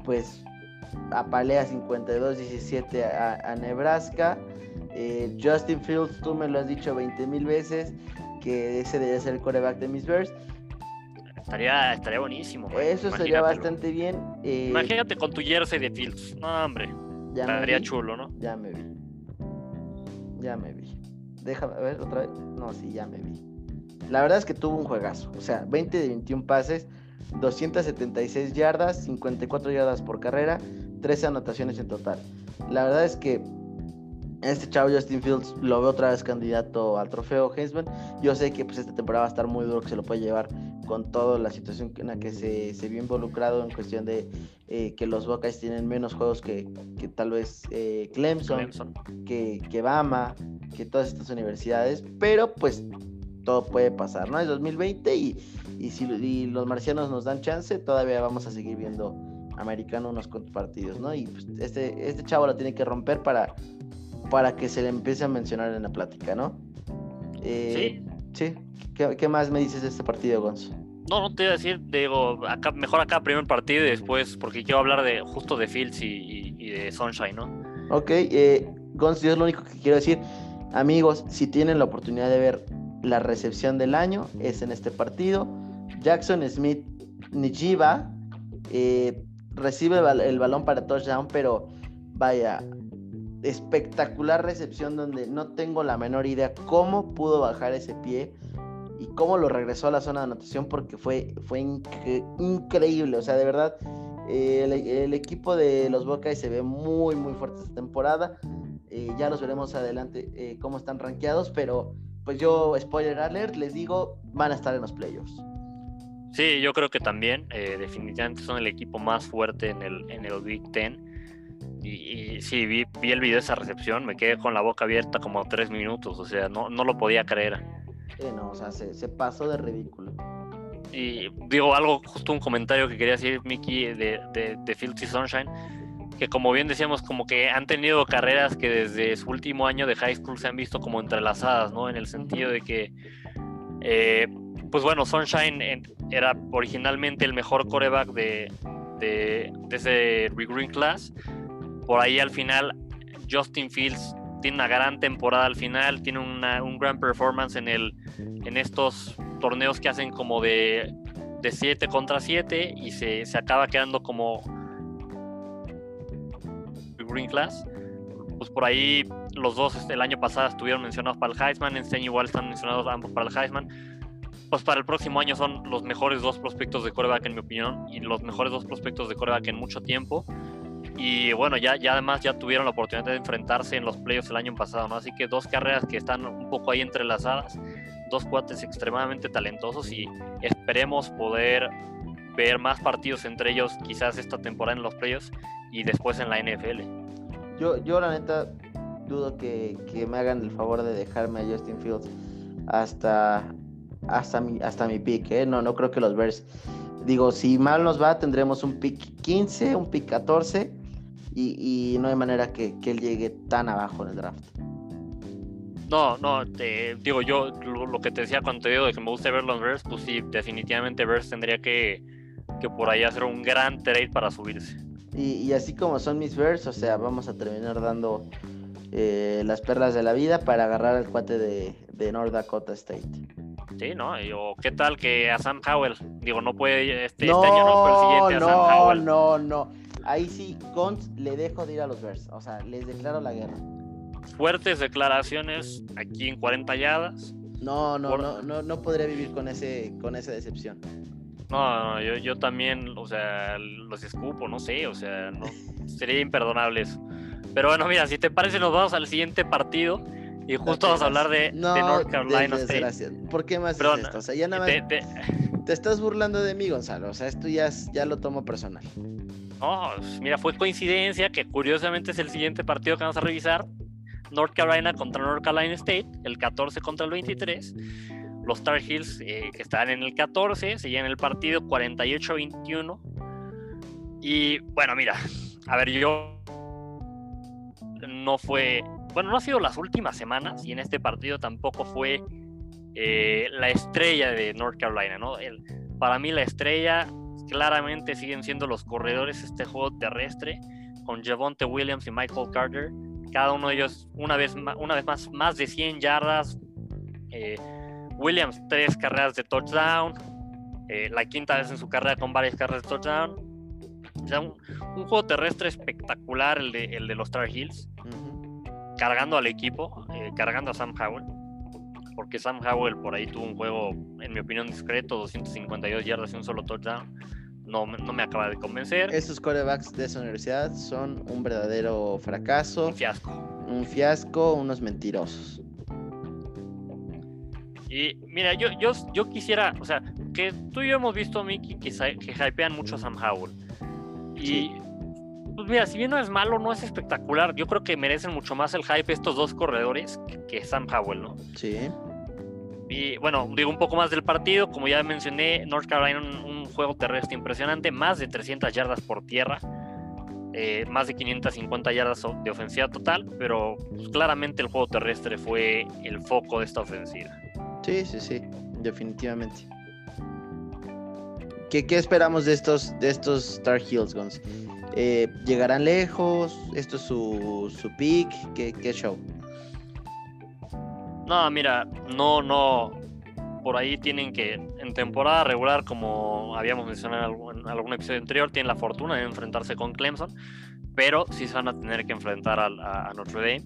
pues apalea 52-17 a, Nebraska. Eh, Justin Fields, tú me lo has dicho 20 mil veces, que ese debe ser el coreback de mis Bears. Estaría, estaría buenísimo. Eso sería bastante bien. Eh, Imagínate con tu jersey de Fields. No, hombre. Ya estaría chulo, ¿no? Ya me vi. Ya me vi. Déjame ver otra vez. No, sí, ya me vi. La verdad es que tuvo un juegazo. O sea, 20 de 21 pases, 276 yardas, 54 yardas por carrera, 13 anotaciones en total. La verdad es que Este chavo Justin Fields lo veo otra vez candidato al trofeo Heisman. Yo sé que pues esta temporada va a estar muy duro, que se lo puede llevar con toda la situación en la que se, se vio involucrado en cuestión de eh, que los Buckeyes tienen menos juegos que, que tal vez eh, Clemson, Que, que Bama, que todas estas universidades, pero pues todo puede pasar, ¿no? Es 2020 y, y si y los marcianos nos dan chance, todavía vamos a seguir viendo americano unos cuantos partidos, ¿no? Y pues, este, este chavo lo tiene que romper para, para que se le empiece a mencionar en la plática, ¿no? Eh, sí. Sí. ¿Qué, más me dices de este partido, Gonzo? No, no te iba a decir, digo, acá, mejor acá primer partido y después, porque quiero hablar de justo de Fields y, de Sunshine, ¿no? Ok, eh, Gonzo, yo es lo único que quiero decir. Amigos, si tienen la oportunidad de ver la recepción del año, es en este partido. Jackson Smith Nijiba eh, recibe el, balón para touchdown, pero vaya, espectacular recepción donde no tengo la menor idea cómo pudo bajar ese pie y cómo lo regresó a la zona de anotación porque fue, fue increíble, o sea, de verdad, el, equipo de los Buckeyes se ve muy, muy fuerte esta temporada. Eh, ya los veremos adelante eh, cómo están rankeados, pero pues yo, spoiler alert, les digo, van a estar en los playoffs. Sí, yo creo que también, eh, definitivamente son el equipo más fuerte en el, en el Big Ten. Y, sí, vi, vi, el video de esa recepción, me quedé con la boca abierta como tres minutos, o sea, no, no lo podía creer. Sí, no, o sea, se, se, pasó de ridículo. Y digo algo, justo un comentario que quería decir, Mickey, de, de, de Filthy Sunshine que como bien decíamos, como que han tenido carreras que desde su último año de high school se han visto como entrelazadas, ¿no? En el sentido de que, eh, pues bueno, Sunshine era originalmente el mejor coreback de, de, ese Green Class. Por ahí al final, Justin Fields tiene una gran temporada al final, tiene una, un gran performance en, el, en estos torneos que hacen como de, de 7 contra 7 y se, se acaba quedando como Green Class. Pues por ahí los dos este, el año pasado estuvieron mencionados para el Heisman, este año igual están mencionados ambos para el Heisman. Pues para el próximo año son los mejores dos prospectos de coreback en mi opinión y los mejores dos prospectos de coreback en mucho tiempo. Y bueno, ya, ya además ya tuvieron la oportunidad de enfrentarse en los playoffs el año pasado, ¿no? Así que dos carreras que están un poco ahí entrelazadas, dos cuates extremadamente talentosos y esperemos poder ver más partidos entre ellos quizás esta temporada en los playoffs y después en la NFL. Yo, yo la neta dudo que, me hagan el favor de dejarme a Justin Fields hasta, hasta, mi, hasta mi pick. ¿eh? No, no creo que los Bears. Digo, si mal nos va, tendremos un pick 15, un pick 14 y, no hay manera que, él llegue tan abajo en el draft. No, no, te, digo yo lo, que te decía cuando te digo de que me gusta ver los Bears, pues sí, definitivamente Bears tendría que, que por ahí hacer un gran trade para subirse. Y, así como son mis Bears, o sea, vamos a terminar dando eh, las perlas de la vida para agarrar al cuate de, de North Dakota State. Sí, ¿no? o qué tal que a Sam Howell, digo, no puede este, este año, no, pero el siguiente a Sam Howell. No, no, Ahí sí, Gons le dejo de ir a los Bears, o sea, les declaro la guerra. Fuertes declaraciones aquí en 40 yardas. No, no, no, no, no podría vivir con ese, con esa decepción. No, yo, yo también, o sea, los escupo, no sé, o sea, no, sería imperdonable eso. Pero bueno, mira, si te parece, nos vamos al siguiente partido y justo vamos a hablar de, North Carolina State. ¿Por qué más es esto? O sea, ya nada más te, estás burlando de mí, Gonzalo. O sea, esto ya, ya lo tomo personal. No, mira, fue coincidencia que curiosamente es el siguiente partido que vamos a revisar. North Carolina contra North Carolina State, el 14 contra el 23 los Tar Heels, eh, que están en el 14, seguían el partido 48-21. Y bueno, mira, a ver, yo no fue, bueno, no ha sido las últimas semanas y en este partido tampoco fue eh, la estrella de North Carolina, ¿no? El, para mí la estrella claramente siguen siendo los corredores este juego terrestre con Javonte Williams y Michael Carter. Cada uno de ellos, una vez, una vez más, más de 100 yardas. Eh, Williams, tres carreras de touchdown. Eh, la quinta vez en su carrera con varias carreras de touchdown. O sea, un, juego terrestre espectacular el de, el de los Tar Heels. Cargando al equipo, eh, cargando a Sam Howell. Porque Sam Howell por ahí tuvo un juego, en mi opinión, discreto: 252 yardas y un solo touchdown. No, no me acaba de convencer. Estos corebacks de esa universidad son un verdadero fracaso. Un fiasco. Un fiasco, unos mentirosos. Y mira, yo, yo, yo quisiera, o sea, que tú y yo hemos visto, Mickey, que, que hypean mucho a Sam Howell. Y pues mira, si bien no es malo, no es espectacular. Yo creo que merecen mucho más el hype estos dos corredores que, Sam Howell, ¿no? Sí. Y bueno, digo un poco más del partido. Como ya mencioné, North Carolina un, juego terrestre impresionante, más de 300 yardas por tierra, eh, más de 550 yardas de ofensiva total, pero pues, claramente el juego terrestre fue el foco de esta ofensiva. Sí, sí, sí, definitivamente. ¿Qué, esperamos de estos, de estos Star Heels, Guns? Eh, ¿Llegarán lejos? ¿Esto es su, su pick? ¿Qué, show? No, mira, no, no. Por ahí tienen que, en temporada regular, como habíamos mencionado en algún, episodio anterior, tienen la fortuna de enfrentarse con Clemson, pero sí se van a tener que enfrentar a, Notre Dame.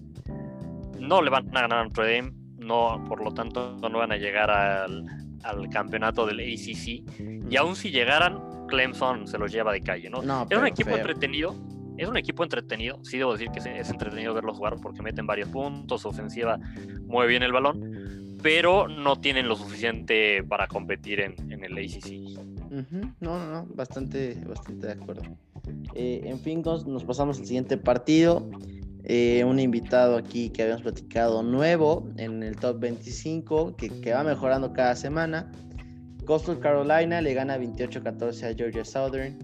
No le van a ganar a Notre Dame, no, por lo tanto, no van a llegar al, al campeonato del ACC. Y aún si llegaran, Clemson se los lleva de calle, ¿no? es un equipo entretenido, es un equipo entretenido, sí debo decir que es entretenido verlos jugar porque meten varios puntos, su ofensiva mueve bien el balón, pero no tienen lo suficiente para competir en, el ACC. No, no, no, bastante, bastante de acuerdo. Eh, en fin, nos, pasamos al siguiente partido. Eh, un invitado aquí que habíamos platicado nuevo en el top 25, que, que va mejorando cada semana. Coastal Carolina le gana 28-14 a Georgia Southern.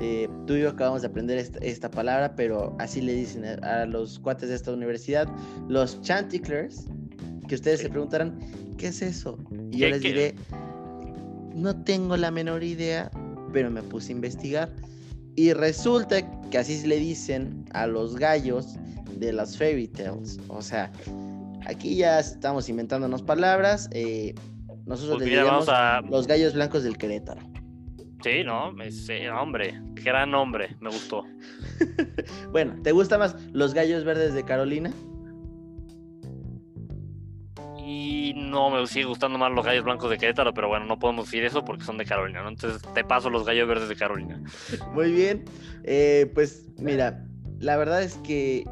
Eh, tú y yo acabamos de aprender esta, palabra, pero así le dicen a, los cuates de esta universidad, los Chanticleers, que ustedes se preguntarán, ¿qué es eso? Y yo les diré, no tengo la menor idea, pero me puse a investigar. Y resulta que así le dicen a los gallos de las fairy tales. O sea, aquí ya estamos inventándonos palabras. Eh, nosotros pues le los gallos blancos del Querétaro. Sí, no, ese hombre, gran nombre, me gustó. bueno, ¿te gusta más los gallos verdes de Carolina? Y no me sigue gustando más los gallos blancos de Querétaro, pero bueno, no podemos decir eso porque son de Carolina, ¿no? Entonces te paso los gallos verdes de Carolina. Muy bien, eh, pues mira, la verdad es que,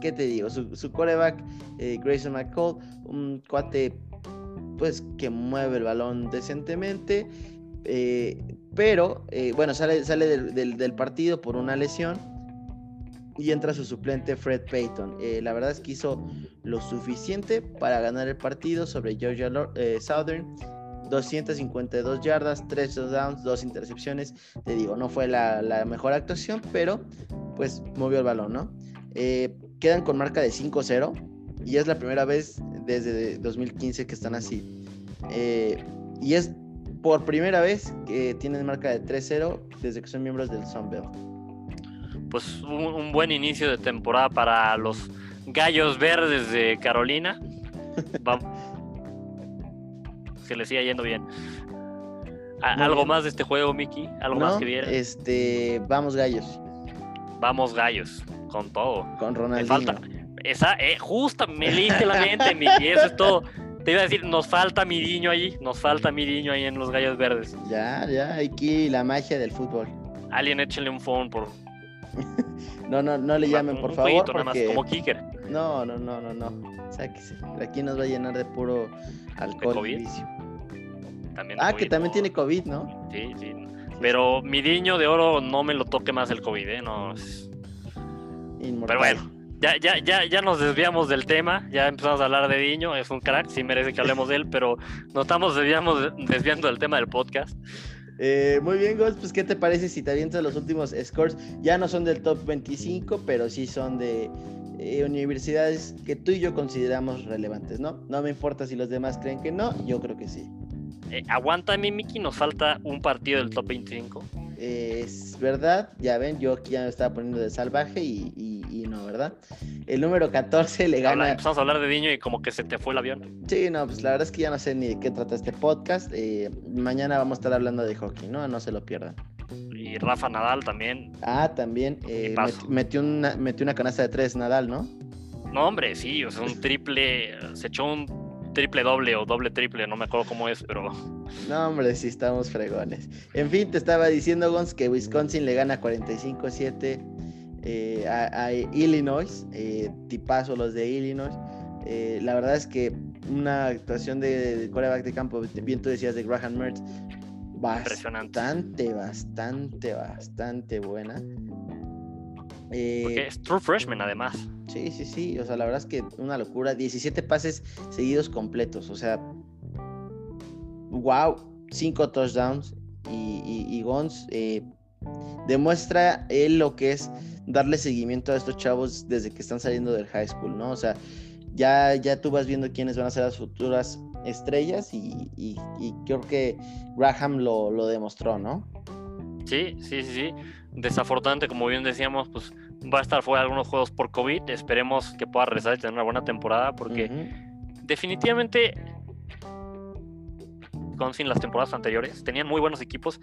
¿qué te digo? Su, su coreback, eh, Grayson McCall, un cuate pues que mueve el balón decentemente. Eh, pero eh, bueno, sale, sale del, partido por una lesión y entra su suplente Fred Payton. Eh, la verdad es que hizo lo suficiente para ganar el partido sobre Georgia Southern. 252 yardas, 3 touchdowns, 2 intercepciones. Te digo, no fue la, mejor actuación, pero pues movió el balón, ¿no? quedan con marca de 5-0 y es la primera vez desde 2015 que están así. Eh, y es por primera vez que tienen marca de 3-0 desde que son miembros del Sunbelt. Pues un, buen inicio de temporada para los Gallos Verdes de Carolina. Vamos. que le siga yendo bien. ¿Algo más de este juego, Mickey? ¿Algo más que viera? Este, vamos Gallos. Vamos Gallos, con todo. Con Ronaldinho. Esa, eh, justa, me leíste la mente, Miki, eso es todo. Te iba a decir, nos falta mi niño ahí, nos falta mi niño ahí en los Gallos Verdes. Ya, ya, aquí la magia del fútbol. Alguien échenle un phone por. No, no, no le llamen, por favor. Nada más como kicker. No, no, no, no, no. Sáquese. Aquí nos va a llenar de puro alcohol. COVID? vicio. ah, que también tiene COVID, ¿no? Sí, sí. Pero mi niño de oro no me lo toque más el COVID, ¿eh? No. Pero bueno ya, ya, ya, ya nos desviamos del tema, ya empezamos a hablar de Diño, es un crack, sí merece que hablemos de él, pero nos estamos desviamos, desviando del tema del podcast. Eh, muy bien, Ghost, pues ¿qué te parece si te avientas los últimos scores? Ya no son del top 25, pero sí son de eh, universidades que tú y yo consideramos relevantes, ¿no? No me importa si los demás creen que no, yo creo que sí. Eh, aguántame, Miki, nos falta un partido del top 25 es verdad, ya ven, yo aquí ya me estaba poniendo de salvaje y, no, ¿verdad? El número 14 le gana. empezamos a hablar de niño y como que se te fue el avión. Sí, no, pues la verdad es que ya no sé ni de qué trata este podcast. Eh, mañana vamos a estar hablando de hockey, ¿no? No se lo pierdan. Y Rafa Nadal también. Ah, también. Eh, metió, una, metió una canasta de tres Nadal, ¿no? No, hombre, sí, o sea, un triple. Se echó un triple doble o doble triple, no me acuerdo cómo es, pero No, hombre, sí estamos fregones. En fin, te estaba diciendo, Gons, que Wisconsin le gana 45-7 eh, a, Illinois. Eh, tipazo los de Illinois. Eh, la verdad es que una actuación de, coreback de campo, bien tú decías de Graham Mertz, bastante, bastante, bastante buena. Porque es true freshman además. Sí, sí, sí. O sea, la verdad es que una locura. 17 pases seguidos completos. O sea, wow. 5 touchdowns. Y, y, Gons eh, demuestra él lo que es darle seguimiento a estos chavos desde que están saliendo del high school, ¿no? O sea, ya, ya tú vas viendo quiénes van a ser las futuras estrellas y, y, creo que Graham lo, lo, demostró, ¿no? Sí, sí, sí, sí. Desafortunadamente, como bien decíamos, pues va a estar fuera de algunos juegos por COVID. Esperemos que pueda regresar y tener una buena temporada porque definitivamente Wisconsin las temporadas anteriores tenían muy buenos equipos.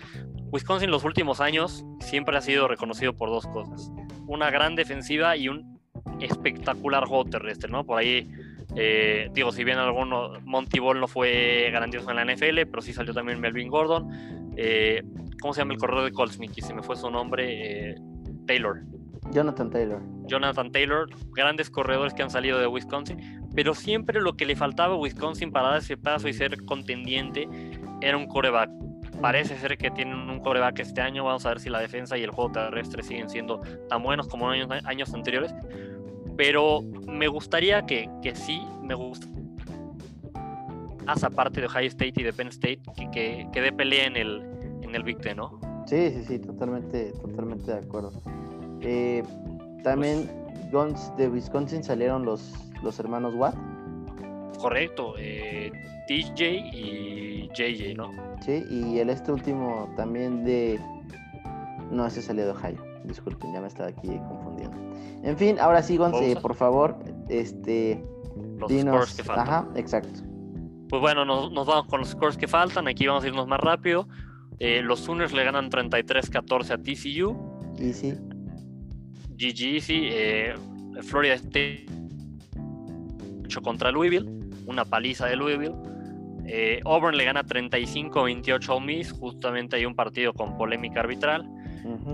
Wisconsin los últimos años siempre ha sido reconocido por dos cosas. Una gran defensiva y un espectacular juego terrestre, ¿no? Por ahí, eh, digo, si bien alguno, Monty Ball no fue grandioso en la NFL, pero sí salió también Melvin Gordon. Eh, ¿Cómo se llama el corredor de Colts, Mickey? Se me fue su nombre. Eh, Taylor. Jonathan Taylor. Jonathan Taylor, grandes corredores que han salido de Wisconsin, pero siempre lo que le faltaba a Wisconsin para dar ese paso y ser contendiente era un coreback. Parece ser que tienen un coreback este año. Vamos a ver si la defensa y el juego terrestre siguen siendo tan buenos como en años, años anteriores. Pero me gustaría que, que sí, me gusta más aparte de Ohio State y de Penn State, que, que, dé pelea en el, en el Big Ten, ¿no? Sí, sí, sí, totalmente, totalmente de acuerdo. Eh, también Guns de Wisconsin salieron los, los hermanos Watt. Correcto, eh, TJ y JJ, ¿no? Sí, y el este último también de... No, ese salió de Ohio. Disculpen, ya me estaba aquí confundiendo. En fin, ahora sí, Gonz, por favor, este... Los scores que faltan. Ajá, exacto. Pues bueno, nos, vamos con los scores que faltan. Aquí vamos a irnos más rápido. Eh, los Sooners le ganan 33-14 a TCU. Easy. GG Easy. Eh, Florida State contra Louisville. Una paliza de Louisville. Eh, Auburn le gana 35-28 a Miss. Justamente hay un partido con polémica arbitral.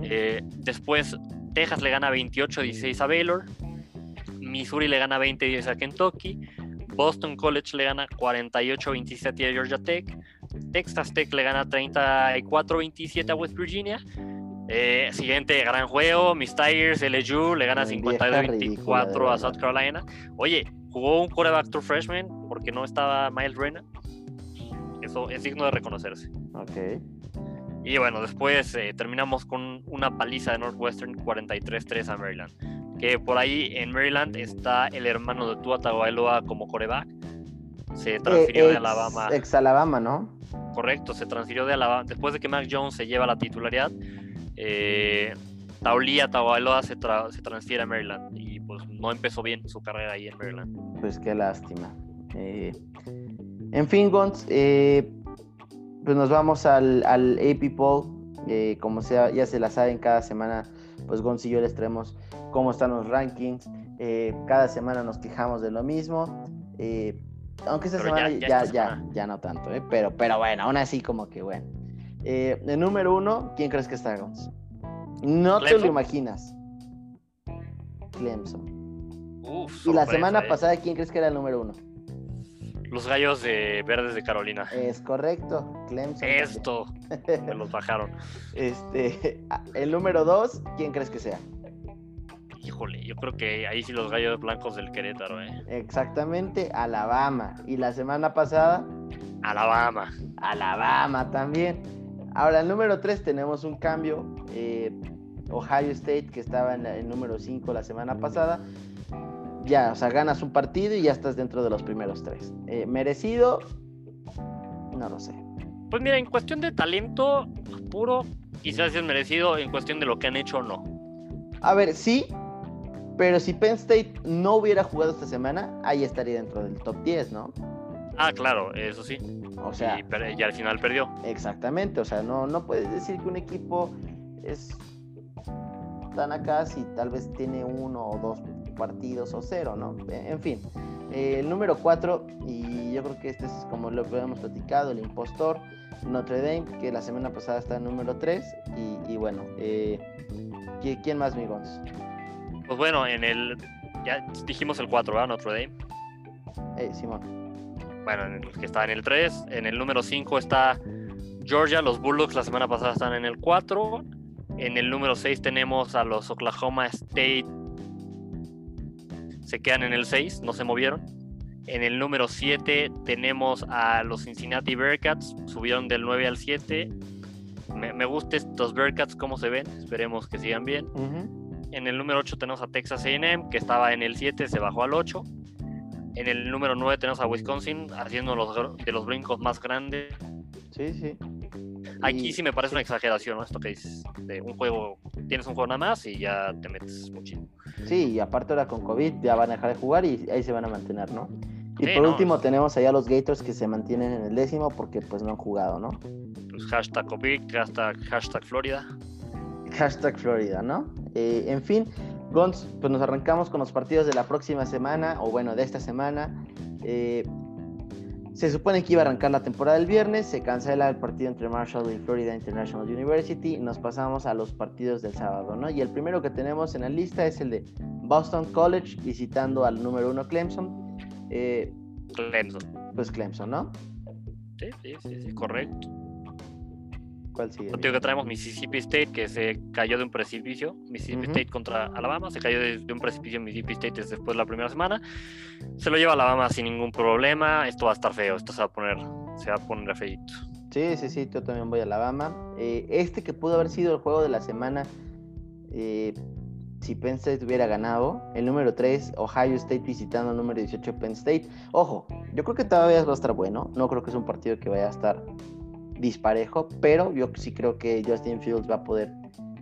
Eh, después Texas le gana 28-16 a Baylor. Missouri le gana 20-10 a Kentucky. Boston College le gana 48-27 a Georgia Tech. Texas Tech le gana 34-27 a West Virginia. Eh, siguiente gran juego, Miss Tigers, LSU le gana 52-24 a South Carolina. Oye, jugó un quarterback true freshman porque no estaba Miles Brennan. Eso es digno de reconocerse. Ok. Y bueno, después eh, terminamos con una paliza de Northwestern 43-3 a Maryland. Que por ahí en Maryland está el hermano de Tua Tagovailoa como coreback. Se transfirió de Alabama. Ex Alabama, ¿no? Correcto, se transfirió de Alabama. Después de que Mac Jones se lleva la titularidad, eh, Taulia Tagovailoa se, se transfiere a Maryland. Y pues no empezó bien su carrera ahí en Maryland. Pues qué lástima. Eh, en fin, Gons, eh, pues nos vamos al, al AP Poll. Eh, como sea, ya se la saben, cada semana, pues Gonz y yo les traemos cómo están los rankings. Eh, cada semana nos quejamos de lo mismo. Aunque esta semana ya, ya, ya, no tanto, pero, pero bueno, aún así como que bueno. El número uno, ¿quién crees que está, Gonz? No te lo imaginas. Clemson. y la semana pasada, ¿quién crees que era el número uno? Los gallos de verdes de Carolina. Es correcto, Clemson. Esto. Me los bajaron. Este, el número dos, ¿quién crees que sea? Híjole, yo creo que ahí sí los gallos blancos del Querétaro, ¿eh? Exactamente, Alabama. Y la semana pasada. Alabama. Alabama también. Ahora, el número tres tenemos un cambio. Eh, Ohio State, que estaba en el número 5 la semana pasada, ya, o sea, ganas un partido y ya estás dentro de los primeros tres. Eh, ¿Merecido? No lo sé. Pues mira, en cuestión de talento puro, quizás es merecido, en cuestión de lo que han hecho, no. A ver, sí, pero si Penn State no hubiera jugado esta semana, ahí estaría dentro del top 10, ¿no? Ah, claro, eso sí. O sea, y, al final perdió. Exactamente, o sea, no, no puedes decir que un equipo es tan acá si tal vez tiene uno o dos partidos o cero, ¿no? En fin, eh, el número cuatro, y yo creo que este es como lo que hemos platicado, el impostor, Notre Dame, que la semana pasada está en número 3. Y, bueno, eh, ¿quién más, Migons? Pues bueno, en el. Ya dijimos el 4, ¿verdad? Notre Dame. Eh, Simón. Bueno, en el que está en el 3. En el número 5 está Georgia. Los Bulldogs la semana pasada están en el 4. En el número 6 tenemos a los Oklahoma State. Se quedan en el 6, no se movieron. En el número 7 tenemos a los Cincinnati Bearcats. Subieron del 9 al 7. Me, me gustan estos Bearcats, cómo se ven. Esperemos que sigan bien. En el número 8 tenemos a Texas AM, que estaba en el 7, se bajó al 8. En el número 9 tenemos a Wisconsin, haciendo los, de los brincos más grandes. Sí, sí. Aquí sí me parece una exageración, ¿no? Esto que dices, de un juego, tienes un juego nada más y ya te metes muchísimo. Sí, y aparte ahora con COVID ya van a dejar de jugar y ahí se van a mantener, ¿no? Y por último tenemos allá los Gators que se mantienen en el décimo porque pues no han jugado, ¿no? Pues hashtag COVID, hashtag, hashtag Florida. Hashtag Florida, ¿no? Eh, en fin, Gons, pues nos arrancamos con los partidos de la próxima semana, o bueno, de esta semana. Eh, se supone que iba a arrancar la temporada el viernes, se cancela el partido entre Marshall y Florida International University y nos pasamos a los partidos del sábado, ¿no? Y el primero que tenemos en la lista es el de Boston College visitando al número uno Clemson. Eh, Clemson. Pues Clemson, ¿no? Sí, sí, sí, sí correcto. ¿Cuál sigue? Contigo que traemos Mississippi State, que se cayó de un precipicio. Mississippi State contra Alabama, se cayó de, un precipicio Mississippi State después de la primera semana. Se lo lleva Alabama sin ningún problema. Esto va a estar feo, esto se va a poner, se va a poner feito. Sí, sí, sí, yo también voy a Alabama. Eh, este que pudo haber sido el juego de la semana, eh, si Penn State hubiera ganado. El número 3, Ohio State visitando el número 18, Penn State. Ojo, yo creo que todavía va a estar bueno. No creo que es un partido que vaya a estar disparejo, pero yo sí creo que Justin Fields va a poder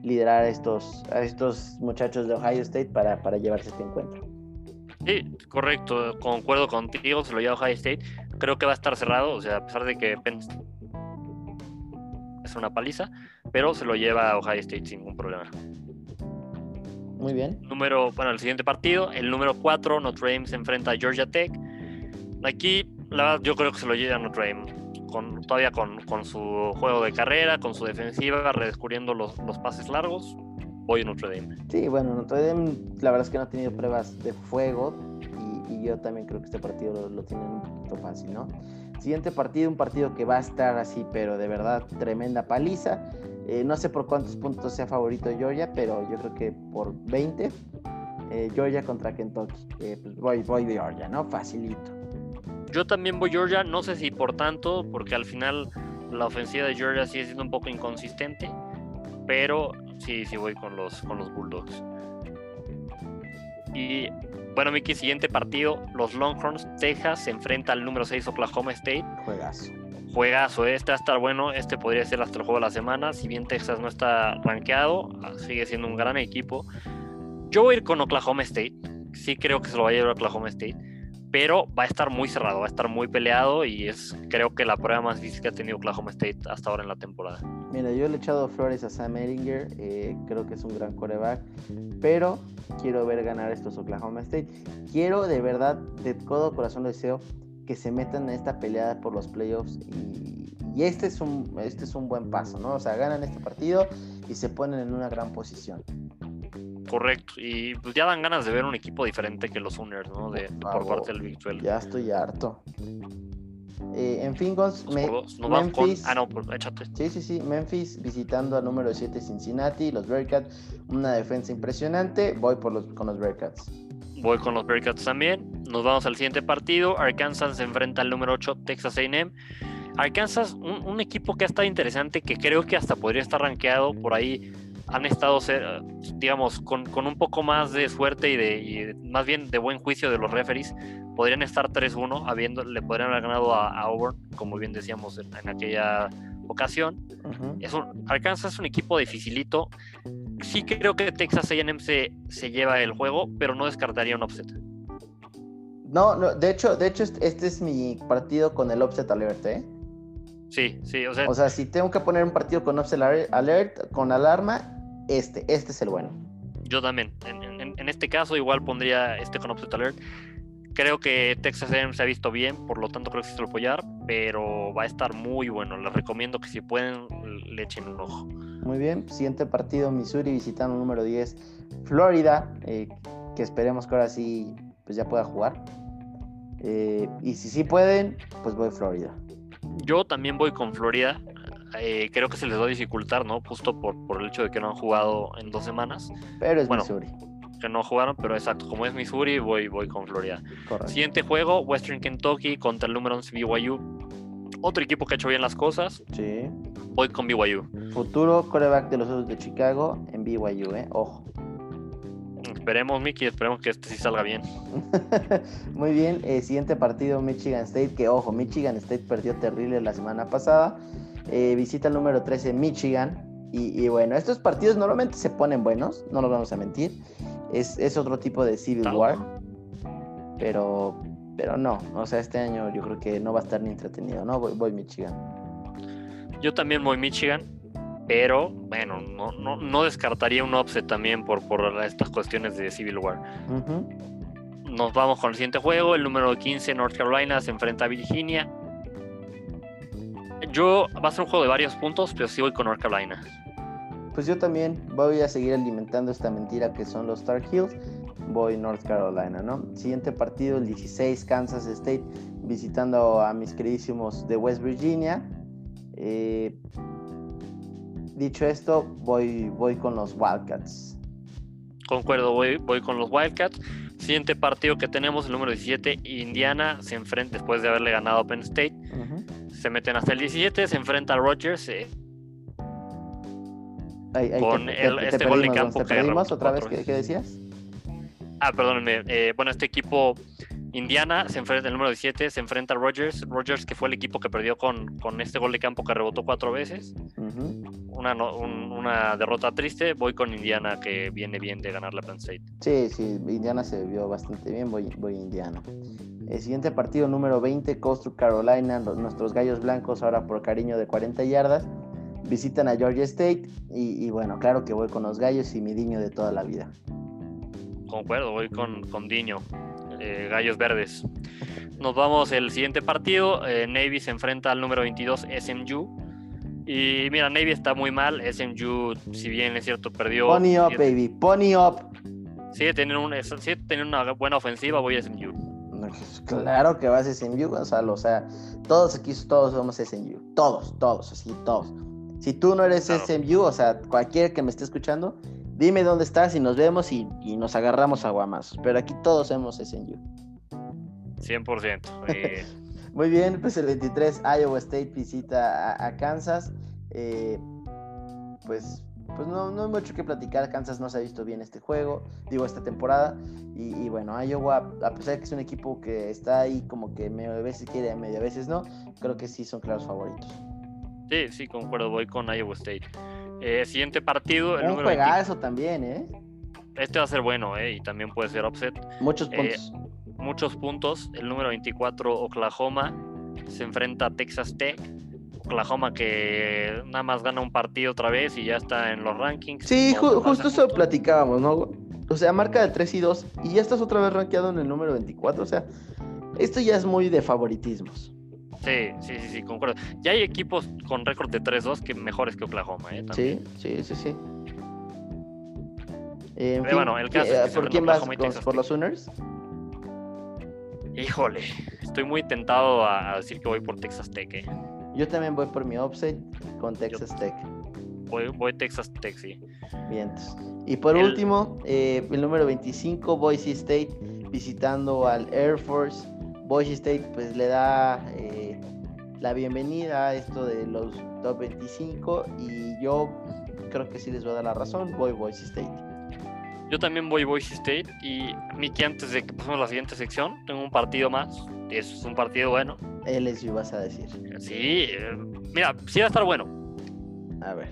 liderar a estos, a estos muchachos de Ohio State para, para llevarse este encuentro. Sí, correcto, concuerdo contigo, se lo lleva Ohio State. Creo que va a estar cerrado, o sea, a pesar de que es una paliza, pero se lo lleva Ohio State sin ningún problema. Muy bien. Número, bueno, el siguiente partido, el número 4, Notre Dame se enfrenta a Georgia Tech. Aquí, la verdad, yo creo que se lo lleva Notre Dame todavía con, su juego de carrera, con su defensiva, redescubriendo los, pases largos, voy en Notre Dame. Sí, bueno, Notre Dame la verdad es que no ha tenido pruebas de fuego y, yo también creo que este partido lo, lo tienen un poquito fácil, ¿no? Siguiente partido, un partido que va a estar así, pero de verdad tremenda paliza. Eh, no sé por cuántos puntos sea favorito Georgia, pero yo creo que por 20. Eh, Georgia contra Kentucky. Eh, pues voy, voy de Georgia, ¿no? Facilito. Yo también voy Georgia, no sé si por tanto, porque al final la ofensiva de Georgia sigue siendo un poco inconsistente, pero sí, sí voy con los, con los Bulldogs. Y bueno, Miki, siguiente partido, los Longhorns, Texas se enfrenta al número 6 Oklahoma State. Juegazo. Juegazo, ¿eh? este va a estar bueno, este podría ser hasta el juego de la semana, si bien Texas no está rankeado, sigue siendo un gran equipo. Yo voy a ir con Oklahoma State, sí creo que se lo va a llevar Oklahoma State pero va a estar muy cerrado, va a estar muy peleado y es creo que la prueba más difícil que ha tenido Oklahoma State hasta ahora en la temporada. Mira, yo le he echado flores a Sam Ellinger, eh, creo que es un gran coreback, pero quiero ver ganar estos Oklahoma State. Quiero de verdad, de todo corazón deseo que se metan en esta peleada por los playoffs y, y este, es un, este es un buen paso, ¿no? O sea, ganan este partido y se ponen en una gran posición. Correcto, y pues ya dan ganas de ver un equipo diferente que los Sooners, ¿no? De, por parte del Big Ya estoy harto. Eh, en fin, Gons, Memphis. Ah, no, pues, échate. Sí, sí, sí. Memphis visitando al número 7 Cincinnati, los Bearcats. Una defensa impresionante. Voy por los, con los Bearcats. Voy con los Bearcats también. Nos vamos al siguiente partido. Arkansas se enfrenta al número 8 Texas AM. Arkansas, un, un, equipo que ha estado interesante, que creo que hasta podría estar rankeado por ahí han estado, digamos, con, un poco más de suerte y de más bien de buen juicio de los referees, podrían estar 3-1, habiendo, le podrían haber ganado a, Auburn, como bien decíamos en, aquella ocasión. es un, Arkansas es un equipo dificilito. Sí creo que Texas A&M se, se, lleva el juego, pero no descartaría un offset. No, no, de hecho, de hecho este es mi partido con el offset alert, ¿eh? Sí, sí, o sea... O sea, si tengo que poner un partido con offset alert, con alarma, este, este es el bueno. Yo también. En, este caso, igual pondría este con Offset Alert. Creo que Texas A&M se ha visto bien, por lo tanto creo que se lo apoyar, pero pero va a estar muy bueno. Les recomiendo que si pueden le echen un ojo. Muy bien, siguiente partido, Missouri visitando número 10, Florida, eh, que esperemos que ahora sí pues ya pueda jugar. Eh, y si sí pueden, pues voy a Florida. Yo también voy con Florida. Eh, creo que se les va a dificultar, ¿no? Justo por, por el hecho de que no han jugado en dos semanas. Pero es Missouri. Que no jugaron, pero exacto, como es Missouri, voy, voy con Florida. Siguiente juego, Western Kentucky contra el número 11 BYU. Otro equipo que ha hecho bien las cosas. Sí. Voy con BYU. Futuro coreback de los Osos de Chicago en BYU, ¿eh? Ojo. Esperemos, Mickey, esperemos que este sí salga bien. Muy bien, eh, siguiente partido, Michigan State, que ojo, Michigan State perdió terrible la semana pasada. Eh, visita el número 13, Michigan. Y, bueno, estos partidos normalmente se ponen buenos, no nos vamos a mentir. Es, otro tipo de Civil War. Pero, pero no, o sea, este año yo creo que no va a estar ni entretenido, ¿no? Voy, voy Michigan. Yo también voy Michigan pero bueno, no, no, no descartaría un offset también por, por estas cuestiones de Civil War. Nos vamos con el siguiente juego, el número 15, North Carolina se enfrenta a Virginia. Yo va a ser un juego de varios puntos, pero sí voy con North Carolina. Pues yo también voy a seguir alimentando esta mentira que son los Star Hills. Voy North Carolina, ¿no? Siguiente partido, el 16, Kansas State, visitando a mis queridísimos de West Virginia. Eh, dicho esto, voy, voy con los Wildcats. Concuerdo, voy, voy con los Wildcats. Siguiente partido que tenemos, el número 17, Indiana se enfrenta después de haberle ganado a Penn State. Se meten hasta el 17, se enfrenta a Rogers. Eh, con este gol de campo otra vez, ¿qué, decías? Ah, perdónenme. Eh, bueno, este equipo Indiana se enfrenta, el número 17 se enfrenta a Rogers. Rogers, que fue el equipo que perdió con, con este gol de campo que rebotó cuatro veces. una, una derrota triste. Voy con Indiana, que viene bien de ganar la Penn State. Sí, sí, Indiana se vio bastante bien. Voy, voy Indiana. El siguiente partido, número 20, Coastal Carolina. Nuestros gallos blancos, ahora por cariño de 40 yardas, visitan a Georgia State. Y, bueno, claro que voy con los gallos y mi diño de toda la vida. Concuerdo, voy con, con Diño. Eh, Gallos Verdes. Nos vamos el siguiente partido. Eh, Navy se enfrenta al número 22 SMU. Y mira, Navy está muy mal. SMU, si bien es cierto, perdió. Pony up, baby. Pony up. Sigue teniendo, un, una buena ofensiva. Voy a SMU. Pues, claro que vas a SMU, Gonzalo. O sea, todos aquí, todos somos SMU. Todos, todos, así, todos. Si tú no eres SMU, o sea, cualquiera que me esté escuchando, Dime dónde estás y nos vemos y, nos agarramos a guamazos. Pero aquí todos hemos SNU. 100%. Muy bien, pues el 23 Iowa State visita a, Kansas. Eh, pues pues no, no hay mucho que platicar. Kansas no se ha visto bien este juego, digo, esta temporada. Y, bueno, Iowa, a pesar de que es un equipo que está ahí como que medio a veces quiere, medio a veces no, creo que sí son claros favoritos. Sí, sí, concuerdo, voy con Iowa State. Eh, siguiente partido. El Un eso también, ¿eh? Este va a ser bueno, ¿eh? Y también puede ser offset. Muchos eh, puntos. muchos puntos. El número 24, Oklahoma, se enfrenta a Texas Tech. Oklahoma que nada más gana un partido otra vez y ya está en los rankings. Sí, justo eso platicábamos, ¿no? O sea, marca de 3 y 2 y ya estás otra vez rankeado en el número 24. O sea, esto ya es muy de favoritismos. Sí, sí, sí, sí, concuerdo. Ya hay equipos con récord de 3-2 que mejores que Oklahoma, ¿eh? Sí, sí, sí, sí. bueno, el caso es ¿Por quién vas? ¿Por los Sooners? Híjole, estoy muy tentado a decir que voy por Texas Tech. ¿eh? Yo también voy por mi offset con Texas Tech. Voy, voy, Texas Tech, sí. Bien. Y por último, eh, el número 25, Boise State, visitando al Air Force. Boise State pues le da eh, la bienvenida a esto de los top 25 y yo creo que sí les voy a dar la razón, voy Boise State. Yo también voy Boise State y Miki antes de que pasemos a la siguiente sección, tengo un partido más, es un partido bueno. LSU vas a decir. Sí, mira, sí va a estar bueno. A ver.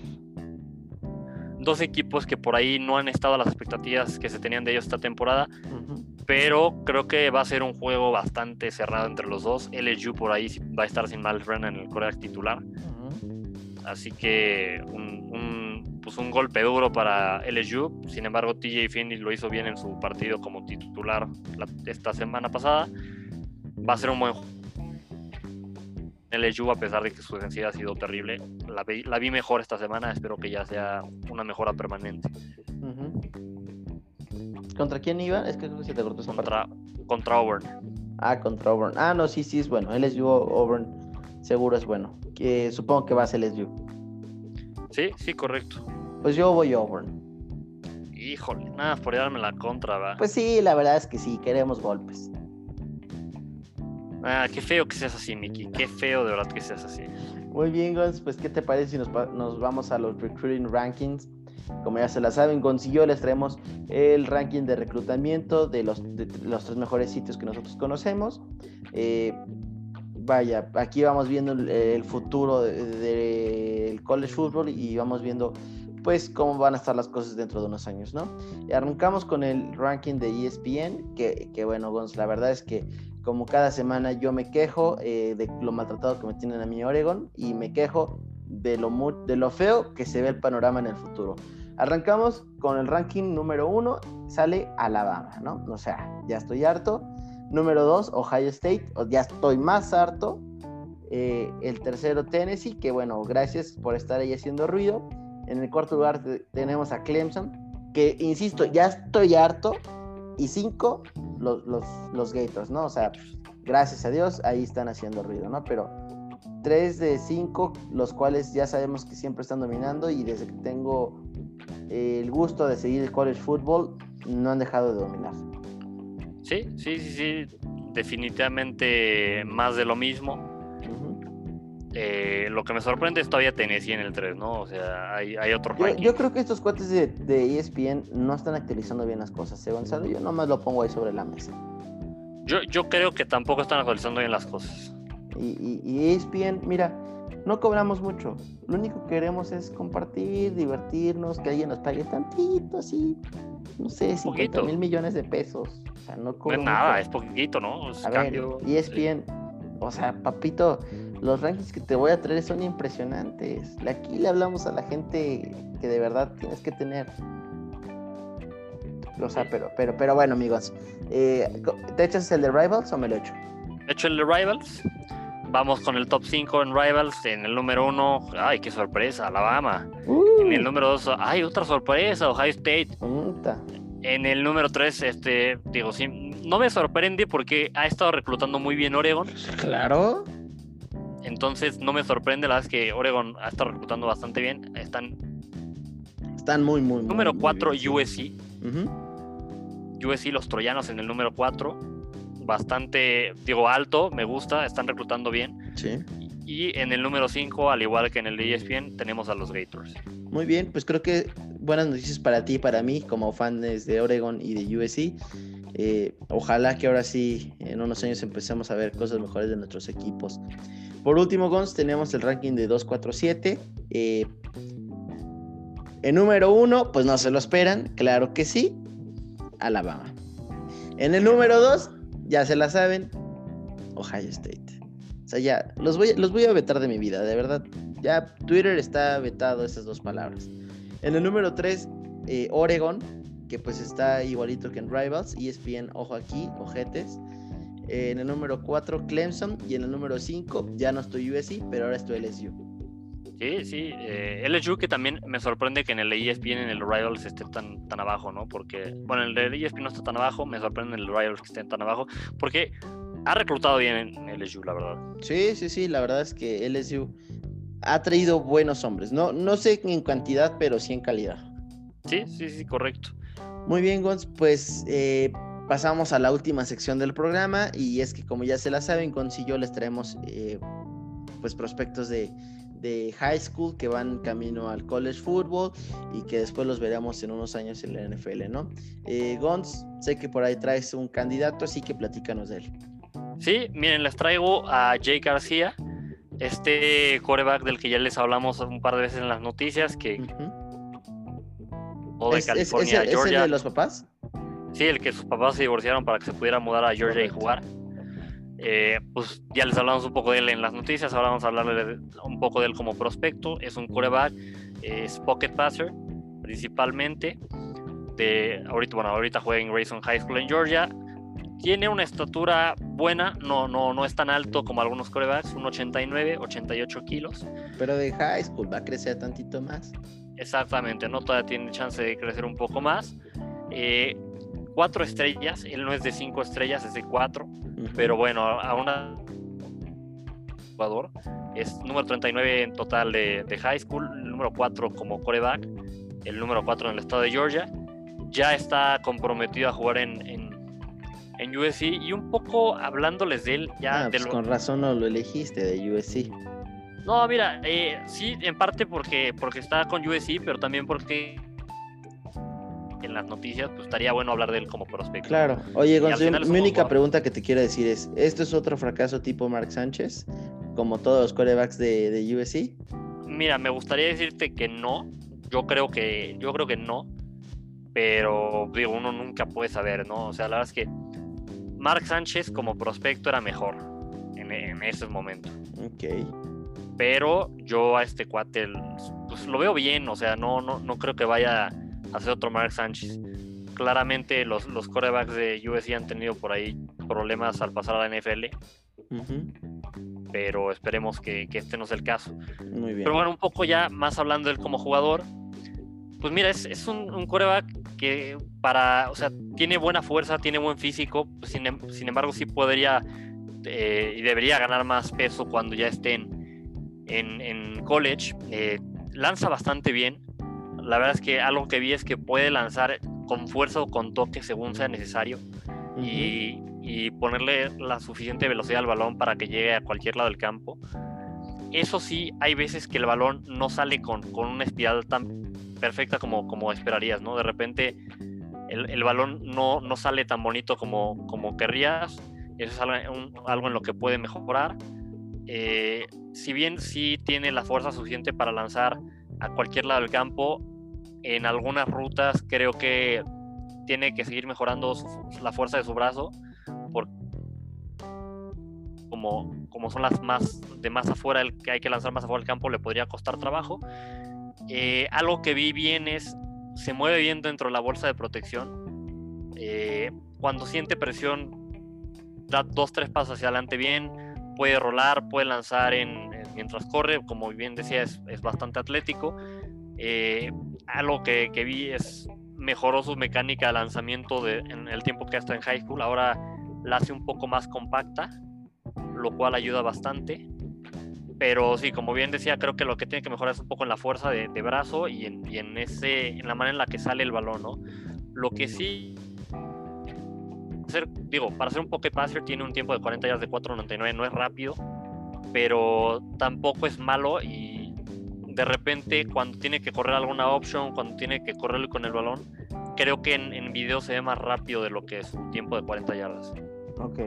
Dos equipos que por ahí no han estado a las expectativas que se tenían de ellos esta temporada pero creo que va a ser un juego bastante cerrado entre los dos. LSU por ahí va a estar sin Miles Brennan en el coreback titular. Así que un, pues un golpe duro para LSU. Sin embargo, TJ Finney lo hizo bien en su partido como titular esta semana pasada. Va a ser un buen LSU, a pesar de que su defensiva ha sido terrible. La vi, la vi mejor esta semana, espero que ya sea una mejora permanente. ¿Contra quién iba? Es que creo que se te cortó esa contra, Contra Auburn. Ah, contra Auburn. Ah, no, sí, sí, es bueno. LSU Auburn seguro es bueno. Que, supongo que va a ser LSU. Sí, sí, correcto. Pues yo voy a Auburn. Híjole, nada por darme la contra, va. Pues sí, la verdad es que sí, queremos golpes. Ah, qué feo que seas así, Mickey. Qué feo de verdad que seas así. Muy bien, Gons. Pues, ¿qué te parece si nos, nos vamos a los recruiting rankings? Como ya se la saben, Gonz y yo les traemos el ranking de reclutamiento de los, los tres mejores sitios que nosotros conocemos. Eh, vaya, aquí vamos viendo el, futuro del college football y vamos viendo pues cómo van a estar las cosas dentro de unos años, ¿no? Y arrancamos con el ranking de ESPN, que, que bueno, Gonz, la verdad es que como cada semana yo me quejo eh, de lo maltratado que me tienen a mi Oregon y me quejo de lo, de lo feo que se ve el panorama en el futuro. Arrancamos con el ranking número uno, sale Alabama, ¿no? O sea, ya estoy harto. Número dos, Ohio State, ya estoy más harto. Eh, el tercero, Tennessee, que bueno, gracias por estar ahí haciendo ruido. En el cuarto lugar tenemos a Clemson, que insisto, ya estoy harto. Y cinco, los, los, los Gators, ¿no? O sea, gracias a Dios, ahí están haciendo ruido, ¿no? Pero tres de cinco, los cuales ya sabemos que siempre están dominando y desde que tengo el gusto de seguir el college football, no han dejado de dominar. Sí, sí, sí, sí, definitivamente más de lo mismo. Eh, lo que me sorprende es todavía Tennessee en el 3, ¿no? O sea, hay, hay otro yo, yo, creo que estos cuates de, de, ESPN no están actualizando bien las cosas, ¿eh, Gonzalo? Yo nomás lo pongo ahí sobre la mesa. Yo, yo creo que tampoco están actualizando bien las cosas. Y, y, ESPN, mira, no cobramos mucho. Lo único que queremos es compartir, divertirnos, que alguien nos pague tantito, así, no sé, 50 mil millones de pesos. O sea, no es nada, es poquito, ¿no? a ver, ESPN, o sea, papito, los rankings que te voy a traer son impresionantes. Aquí le hablamos a la gente que de verdad tienes que tener. O sea, pero, pero, pero bueno, amigos. Eh, ¿Te echas el de Rivals o me lo echo? Hecho el de Rivals. Vamos con el top 5 en Rivals. En el número 1, ay, qué sorpresa, Alabama. En el número 2, ay, otra sorpresa, Ohio State. En el número 3, este, digo, sí, no me sorprende porque ha estado reclutando muy bien Oregon. Claro. Entonces no me sorprende la verdad es que Oregon ha estado reclutando bastante bien. Están. Están muy, muy, Número 4, USC. USC, los troyanos en el número 4 bastante, digo, alto, me gusta, están reclutando bien. Sí. Y en el número 5, al igual que en el de ESPN, tenemos a los Gators. Muy bien, pues creo que buenas noticias para ti y para mí, como fans de Oregon y de USC. Eh, ojalá que ahora sí, en unos años empecemos a ver cosas mejores de nuestros equipos. Por último, Gons, tenemos el ranking de 247. Eh, en número 1, pues no se lo esperan, claro que sí, Alabama. En el número 2, ya se la saben, Ohio State. O sea, ya, los voy, los voy a vetar de mi vida, de verdad. Ya Twitter está vetado esas dos palabras. En el número 3, eh, Oregon, que pues está igualito que en Rivals, ESPN, ojo aquí, ojetes. en el número 4, Clemson. Y en el número 5, ya no estoy USC, pero ahora estoy LSU. Sí, sí. Eh, LSU que también me sorprende que en el ESPN en el Rivals esté tan, tan abajo, ¿no? Porque, bueno, el de ESPN no está tan abajo, me sorprende en el Rivals que estén tan abajo, porque ha reclutado bien en LSU, la verdad. Sí, sí, sí, la verdad es que LSU ha traído buenos hombres. No, no sé en cantidad, pero sí en calidad. Sí, sí, sí, correcto. Muy bien, Gons, pues eh, pasamos a la última sección del programa y es que como ya se la saben, Gons y yo les traemos eh, pues prospectos de de high school que van camino al college football y que después los veremos en unos años en la NFL, ¿no? Eh, Gons, sé que por ahí traes un candidato, así que platícanos de él. Sí, miren, les traigo a Jay García, este coreback del que ya les hablamos un par de veces en las noticias, que... O de California, ¿es, Georgia. de los papás? Sí, el que sus papás se divorciaron para que se pudiera mudar a Georgia y jugar. Eh, pues ya les hablamos un poco de él en las noticias, ahora vamos a hablarle un poco de él como prospecto. Es un coreback, es pocket passer principalmente. De, ahorita, bueno, ahorita juega en Grayson High School en Georgia. tiene una estatura buena, no, no, no es tan alto como algunos corebacks, un 89, 88 kilos. Pero de high school va a crecer tantito más. Exactamente, no todavía tiene chance de crecer un poco más. Eh, cuatro estrellas, él no es de cinco estrellas, es de cuatro, pero bueno, a una jugador es número 39 en total de, de high school, el número 4 como coreback, el número 4 en el estado de Georgia, ya está comprometido a jugar en, en, en USC y un poco hablándoles de él ya... Ah, de pues con razón no lo elegiste de USC. No, mira, eh, sí, en parte porque, porque está con USC, pero también porque en las noticias, pues estaría bueno hablar de él como prospecto. Claro. Oye, Gonzalo, mi única pregunta que te quiero decir es, ¿esto es otro fracaso tipo Mark Sánchez? Como todos los corebacks de, de USC. Mira, me gustaría decirte que no. Yo creo que, yo creo que no. Pero digo, uno nunca puede saber, ¿no? O sea, la verdad es que Mark Sánchez como prospecto era mejor en, en ese momento. Ok pero yo a este cuate pues, lo veo bien, o sea, no, no, no creo que vaya a ser otro Mark Sánchez. Claramente los, los corebacks de USC han tenido por ahí problemas al pasar a la NFL, pero esperemos que, este no sea el caso. Muy bien. Pero bueno, un poco ya más hablando de él como jugador, pues mira, es, un, un, coreback que para, o sea, tiene buena fuerza, tiene buen físico, pues, sin, em, sin, embargo sí podría eh, y debería ganar más peso cuando ya estén en, college, eh, lanza bastante bien. La verdad es que algo que vi es que puede lanzar con fuerza o con toque según sea necesario y, ponerle la suficiente velocidad al balón para que llegue a cualquier lado del campo. Eso sí, hay veces que el balón no sale con, una espiral tan perfecta como, como esperarías, ¿no? De repente el, balón no, no, sale tan bonito como, como querrías. Eso es algo, algo en lo que puede mejorar. Eh, si bien sí tiene la fuerza suficiente para lanzar a cualquier lado del campo, en algunas rutas creo que tiene que seguir mejorando la fuerza de su brazo, porque como, como son las más de más afuera, el que hay que lanzar más afuera del campo, le podría costar trabajo. Eh, algo que vi bien es, se mueve bien dentro de la bolsa de protección. Eh, cuando siente presión, da dos, tres pasos hacia adelante bien puede rolar, puede lanzar en, mientras corre, como bien decía, es, bastante atlético. Eh, algo que, vi es mejoró su mecánica de lanzamiento de, en el tiempo que está en high school. Ahora la hace un poco más compacta, lo cual ayuda bastante. Pero sí, como bien decía, creo que lo que tiene que mejorar es un poco en la fuerza de, brazo y en, y en, ese, en la manera en la que sale el balón, ¿no? Lo que sí digo, para ser un pocket passer tiene un tiempo de 40 yardas de 4.99, no es rápido, pero tampoco es malo y de repente cuando tiene que correr alguna option, cuando tiene que correr con el balón, creo que en, en video se ve más rápido de lo que es un tiempo de 40 yardas. Ok.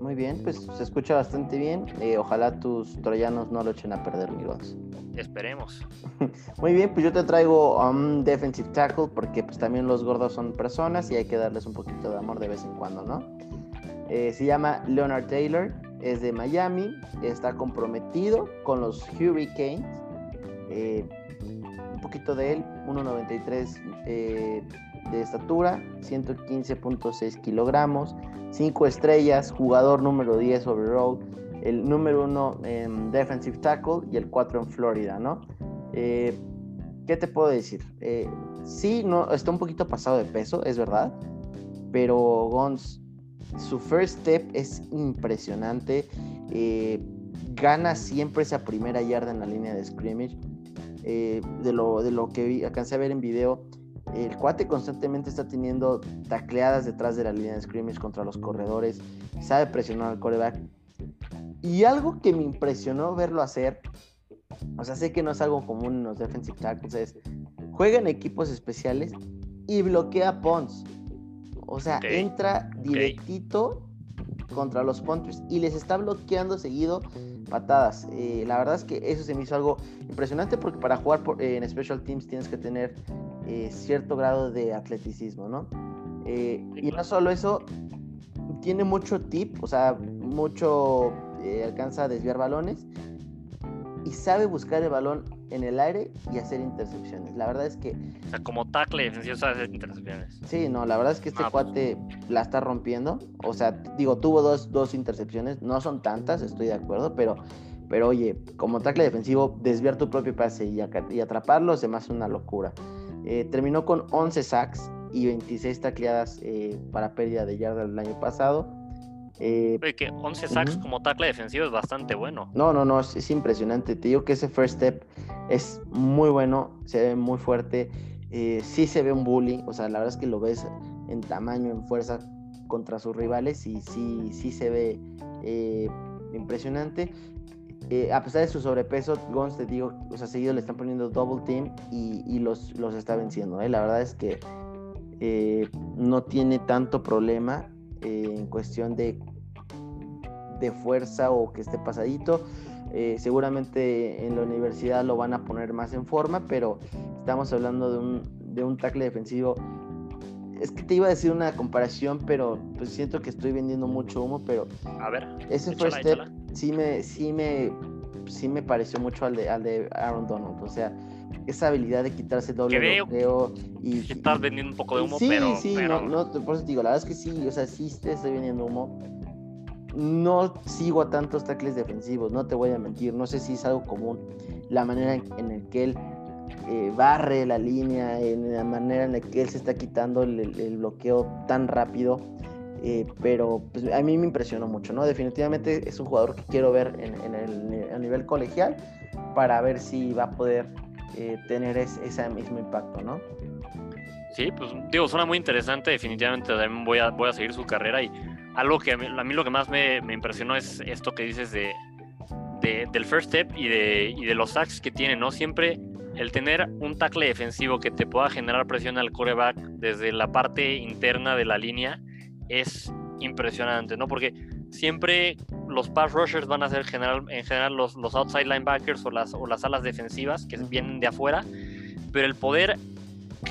Muy bien, pues se escucha bastante bien. Eh, ojalá tus troyanos no lo echen a perder, amigos. Esperemos. Muy bien, pues yo te traigo un defensive tackle porque pues también los gordos son personas y hay que darles un poquito de amor de vez en cuando, ¿no? Eh, se llama Leonard Taylor, es de Miami, está comprometido con los Hurricanes. Eh, un poquito de él, 1.93 eh, de estatura, 115.6 kilogramos, 5 estrellas, jugador número 10 overall el número uno en defensive tackle y el cuatro en Florida, ¿no? Eh, ¿Qué te puedo decir? Sí, no, está un poquito pasado de peso, es verdad, pero Gons, su first step es impresionante. Eh, gana siempre esa primera yarda en la línea de scrimmage. de, lo, de lo que vi, alcancé a ver en video, el cuate constantemente está teniendo tacleadas detrás de la línea de scrimmage contra los corredores, sabe presionar al coreback y algo que me impresionó verlo hacer, o sea, sé que no es algo común en los defensive tackles, es juega en equipos especiales y bloquea Pons. O sea, entra directito contra los punters y les está bloqueando seguido patadas. Eh, la verdad es que eso se me hizo algo impresionante porque para jugar eh, en Special Teams tienes que tener eh, cierto grado de atleticismo, ¿no? y no solo eso, tiene mucho tip, o sea, mucho alcanza a desviar balones y sabe buscar el balón en el aire y hacer intercepciones. La verdad es que. O sea, como tackle defensivo sabe hacer intercepciones. Sí, no, la verdad es que este ah, pues. cuate la está rompiendo. O sea, digo, tuvo dos, dos intercepciones. No son tantas, estoy de acuerdo, pero. Pero oye, como tackle defensivo, desviar tu propio pase y, y atraparlo se me hace una locura. Eh, terminó con 11 sacks y 26 tacleadas eh, para pérdida de yarda el año pasado. Eh, que 11 sacks como tackle defensivo es bastante bueno. No, no, no, es, impresionante. Te digo que ese first step es muy bueno, se ve muy fuerte. Eh, sí se ve un bully, o sea, la verdad es que lo ves en tamaño, en fuerza contra sus rivales y sí, sí se ve eh, impresionante. a pesar de su sobrepeso, Gons, te digo, o sea, seguido le están poniendo double team y, los, los está venciendo. La verdad es que no tiene tanto problema en cuestión de de fuerza o que esté pasadito. Eh, seguramente en la universidad lo van a poner más en forma, pero estamos hablando de un, de un tackle defensivo. Es que te iba a decir una comparación, pero pues siento que estoy vendiendo mucho humo, pero a ver, ese first step sí me, sí me, sí me pareció mucho al de, al de Aaron Donald. O sea, esa habilidad de quitarse doble bloqueo y, estás vendiendo un poco de humo, sí, pero, sí, No, no, por eso te digo, la verdad es que sí, o sea, sí te estoy vendiendo humo no sigo a tantos tackles defensivos, no te voy a mentir, no sé si es algo común la manera en, la que él eh, barre la línea, en la manera en la que él se está quitando el, bloqueo tan rápido, eh, pero pues, a mí me impresionó mucho, ¿no? Definitivamente es un jugador que quiero ver en, el, a nivel colegial para ver si va a poder eh, tener ese mismo impacto, ¿no? Sí, pues digo, suena muy interesante, definitivamente también voy a, voy a seguir su carrera y algo que a mí, lo que más me, impresionó es esto que dices de, del first step y de, de los sacks que tiene, ¿no? Siempre el tener un tackle defensivo que te pueda generar presión al coreback desde la parte interna de la línea es impresionante, ¿no? Porque siempre los pass rushers van a ser general, en general los, los outside linebackers o las, o las alas defensivas que vienen de afuera, pero el poder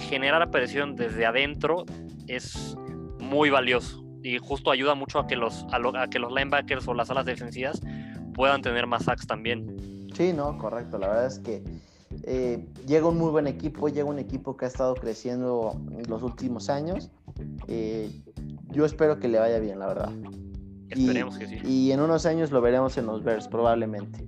generar presión desde adentro es muy valioso y justo ayuda mucho a que los, a, que los linebackers o las alas defensivas puedan tener más sacks también. Sí, no, correcto. La verdad es que eh, llega un muy buen equipo, llega un equipo que ha estado creciendo en los últimos años. Eh, yo espero que le vaya bien, la verdad. Esperemos que sí. Y en unos años lo veremos en los Bears, probablemente.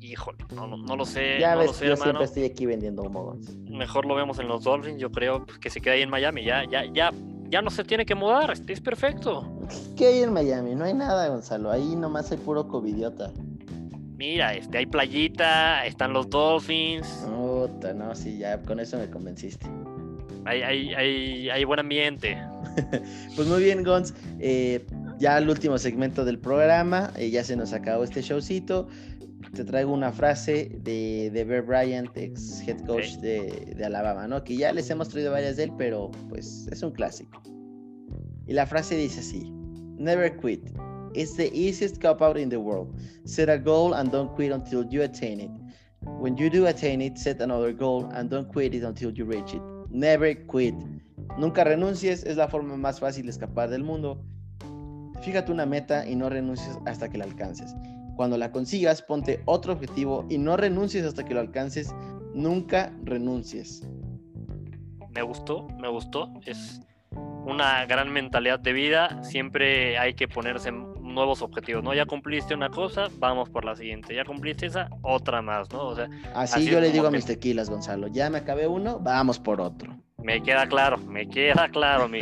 Híjole, no, no, lo sé. Ya ves, sé, yo siempre estoy aquí vendiendo humo. Mejor lo vemos en los Dolphins, yo creo que se queda ahí en Miami. Ya, ya, ya ya no se tiene que mudar, es perfecto. ¿Qué hay en Miami? No hay nada, Gonzalo. Ahí nomás hay puro covidiota. Mira, este, hay playita, están los Dolphins. Puta, no, sí, ya con eso me convenciste. Hay, hay, hay, buen ambiente. pues muy bien, Gonz. Eh, ya el último segmento del programa, eh, ya se nos acabó este showcito te traigo una frase de, de Bear Bryant, ex head coach de, de, Alabama, ¿no? Que ya les hemos traído varias de él, pero pues es un clásico. Y la frase dice así: Never quit. It's the easiest cop out in the world. Set a goal and don't quit until you attain it. When you do attain it, set another goal and don't quit it until you reach it. Never quit. Nunca renuncies, es la forma más fácil de escapar del mundo. Fíjate una meta y no renuncies hasta que la alcances. Cuando la consigas, ponte otro objetivo y no renuncies hasta que lo alcances. Nunca renuncies. Me gustó, me gustó. Es una gran mentalidad de vida. Siempre hay que ponerse nuevos objetivos, ¿no? Ya cumpliste una cosa, vamos por la siguiente. Ya cumpliste esa, otra más, ¿no? O sea, así, yo le digo a mis tequilas, Gonzalo. Ya me acabé uno, vamos por otro. Me queda claro, me queda claro, mi.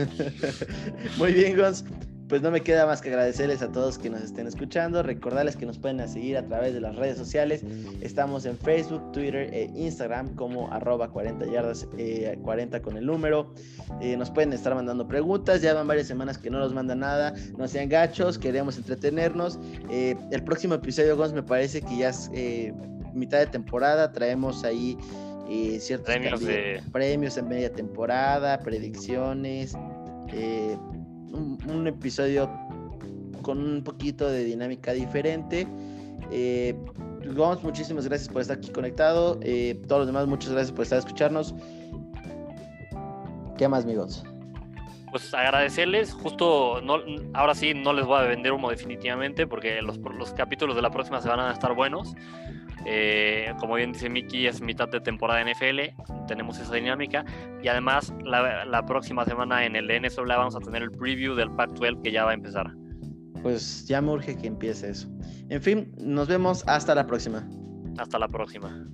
Muy bien, Gonz pues no me queda más que agradecerles a todos que nos estén escuchando, recordarles que nos pueden seguir a través de las redes sociales, estamos en Facebook, Twitter e Instagram como arroba 40 yardas, 40 eh, con el número, eh, nos pueden estar mandando preguntas, ya van varias semanas que no nos mandan nada, no sean gachos, queremos entretenernos, eh, el próximo episodio, Gons, me parece que ya es mitad de temporada, traemos ahí ciertos premios, premios en media temporada, predicciones, eh, un, episodio con un poquito de dinámica diferente. Eh, vamos, muchísimas gracias por estar aquí conectado. Eh, todos los demás, muchas gracias por estar escucharnos. ¿Qué más, amigos? Pues agradecerles, justo no, ahora sí no les voy a vender humo definitivamente porque los, los capítulos de la próxima se van a estar buenos. Eh, como bien dice Miki, es mitad de temporada de NFL, tenemos esa dinámica y además la, próxima semana en el NSW vamos a tener el preview del Pac-12 que ya va a empezar. Pues ya me urge que empiece eso. En fin, nos vemos hasta la próxima. Hasta la próxima.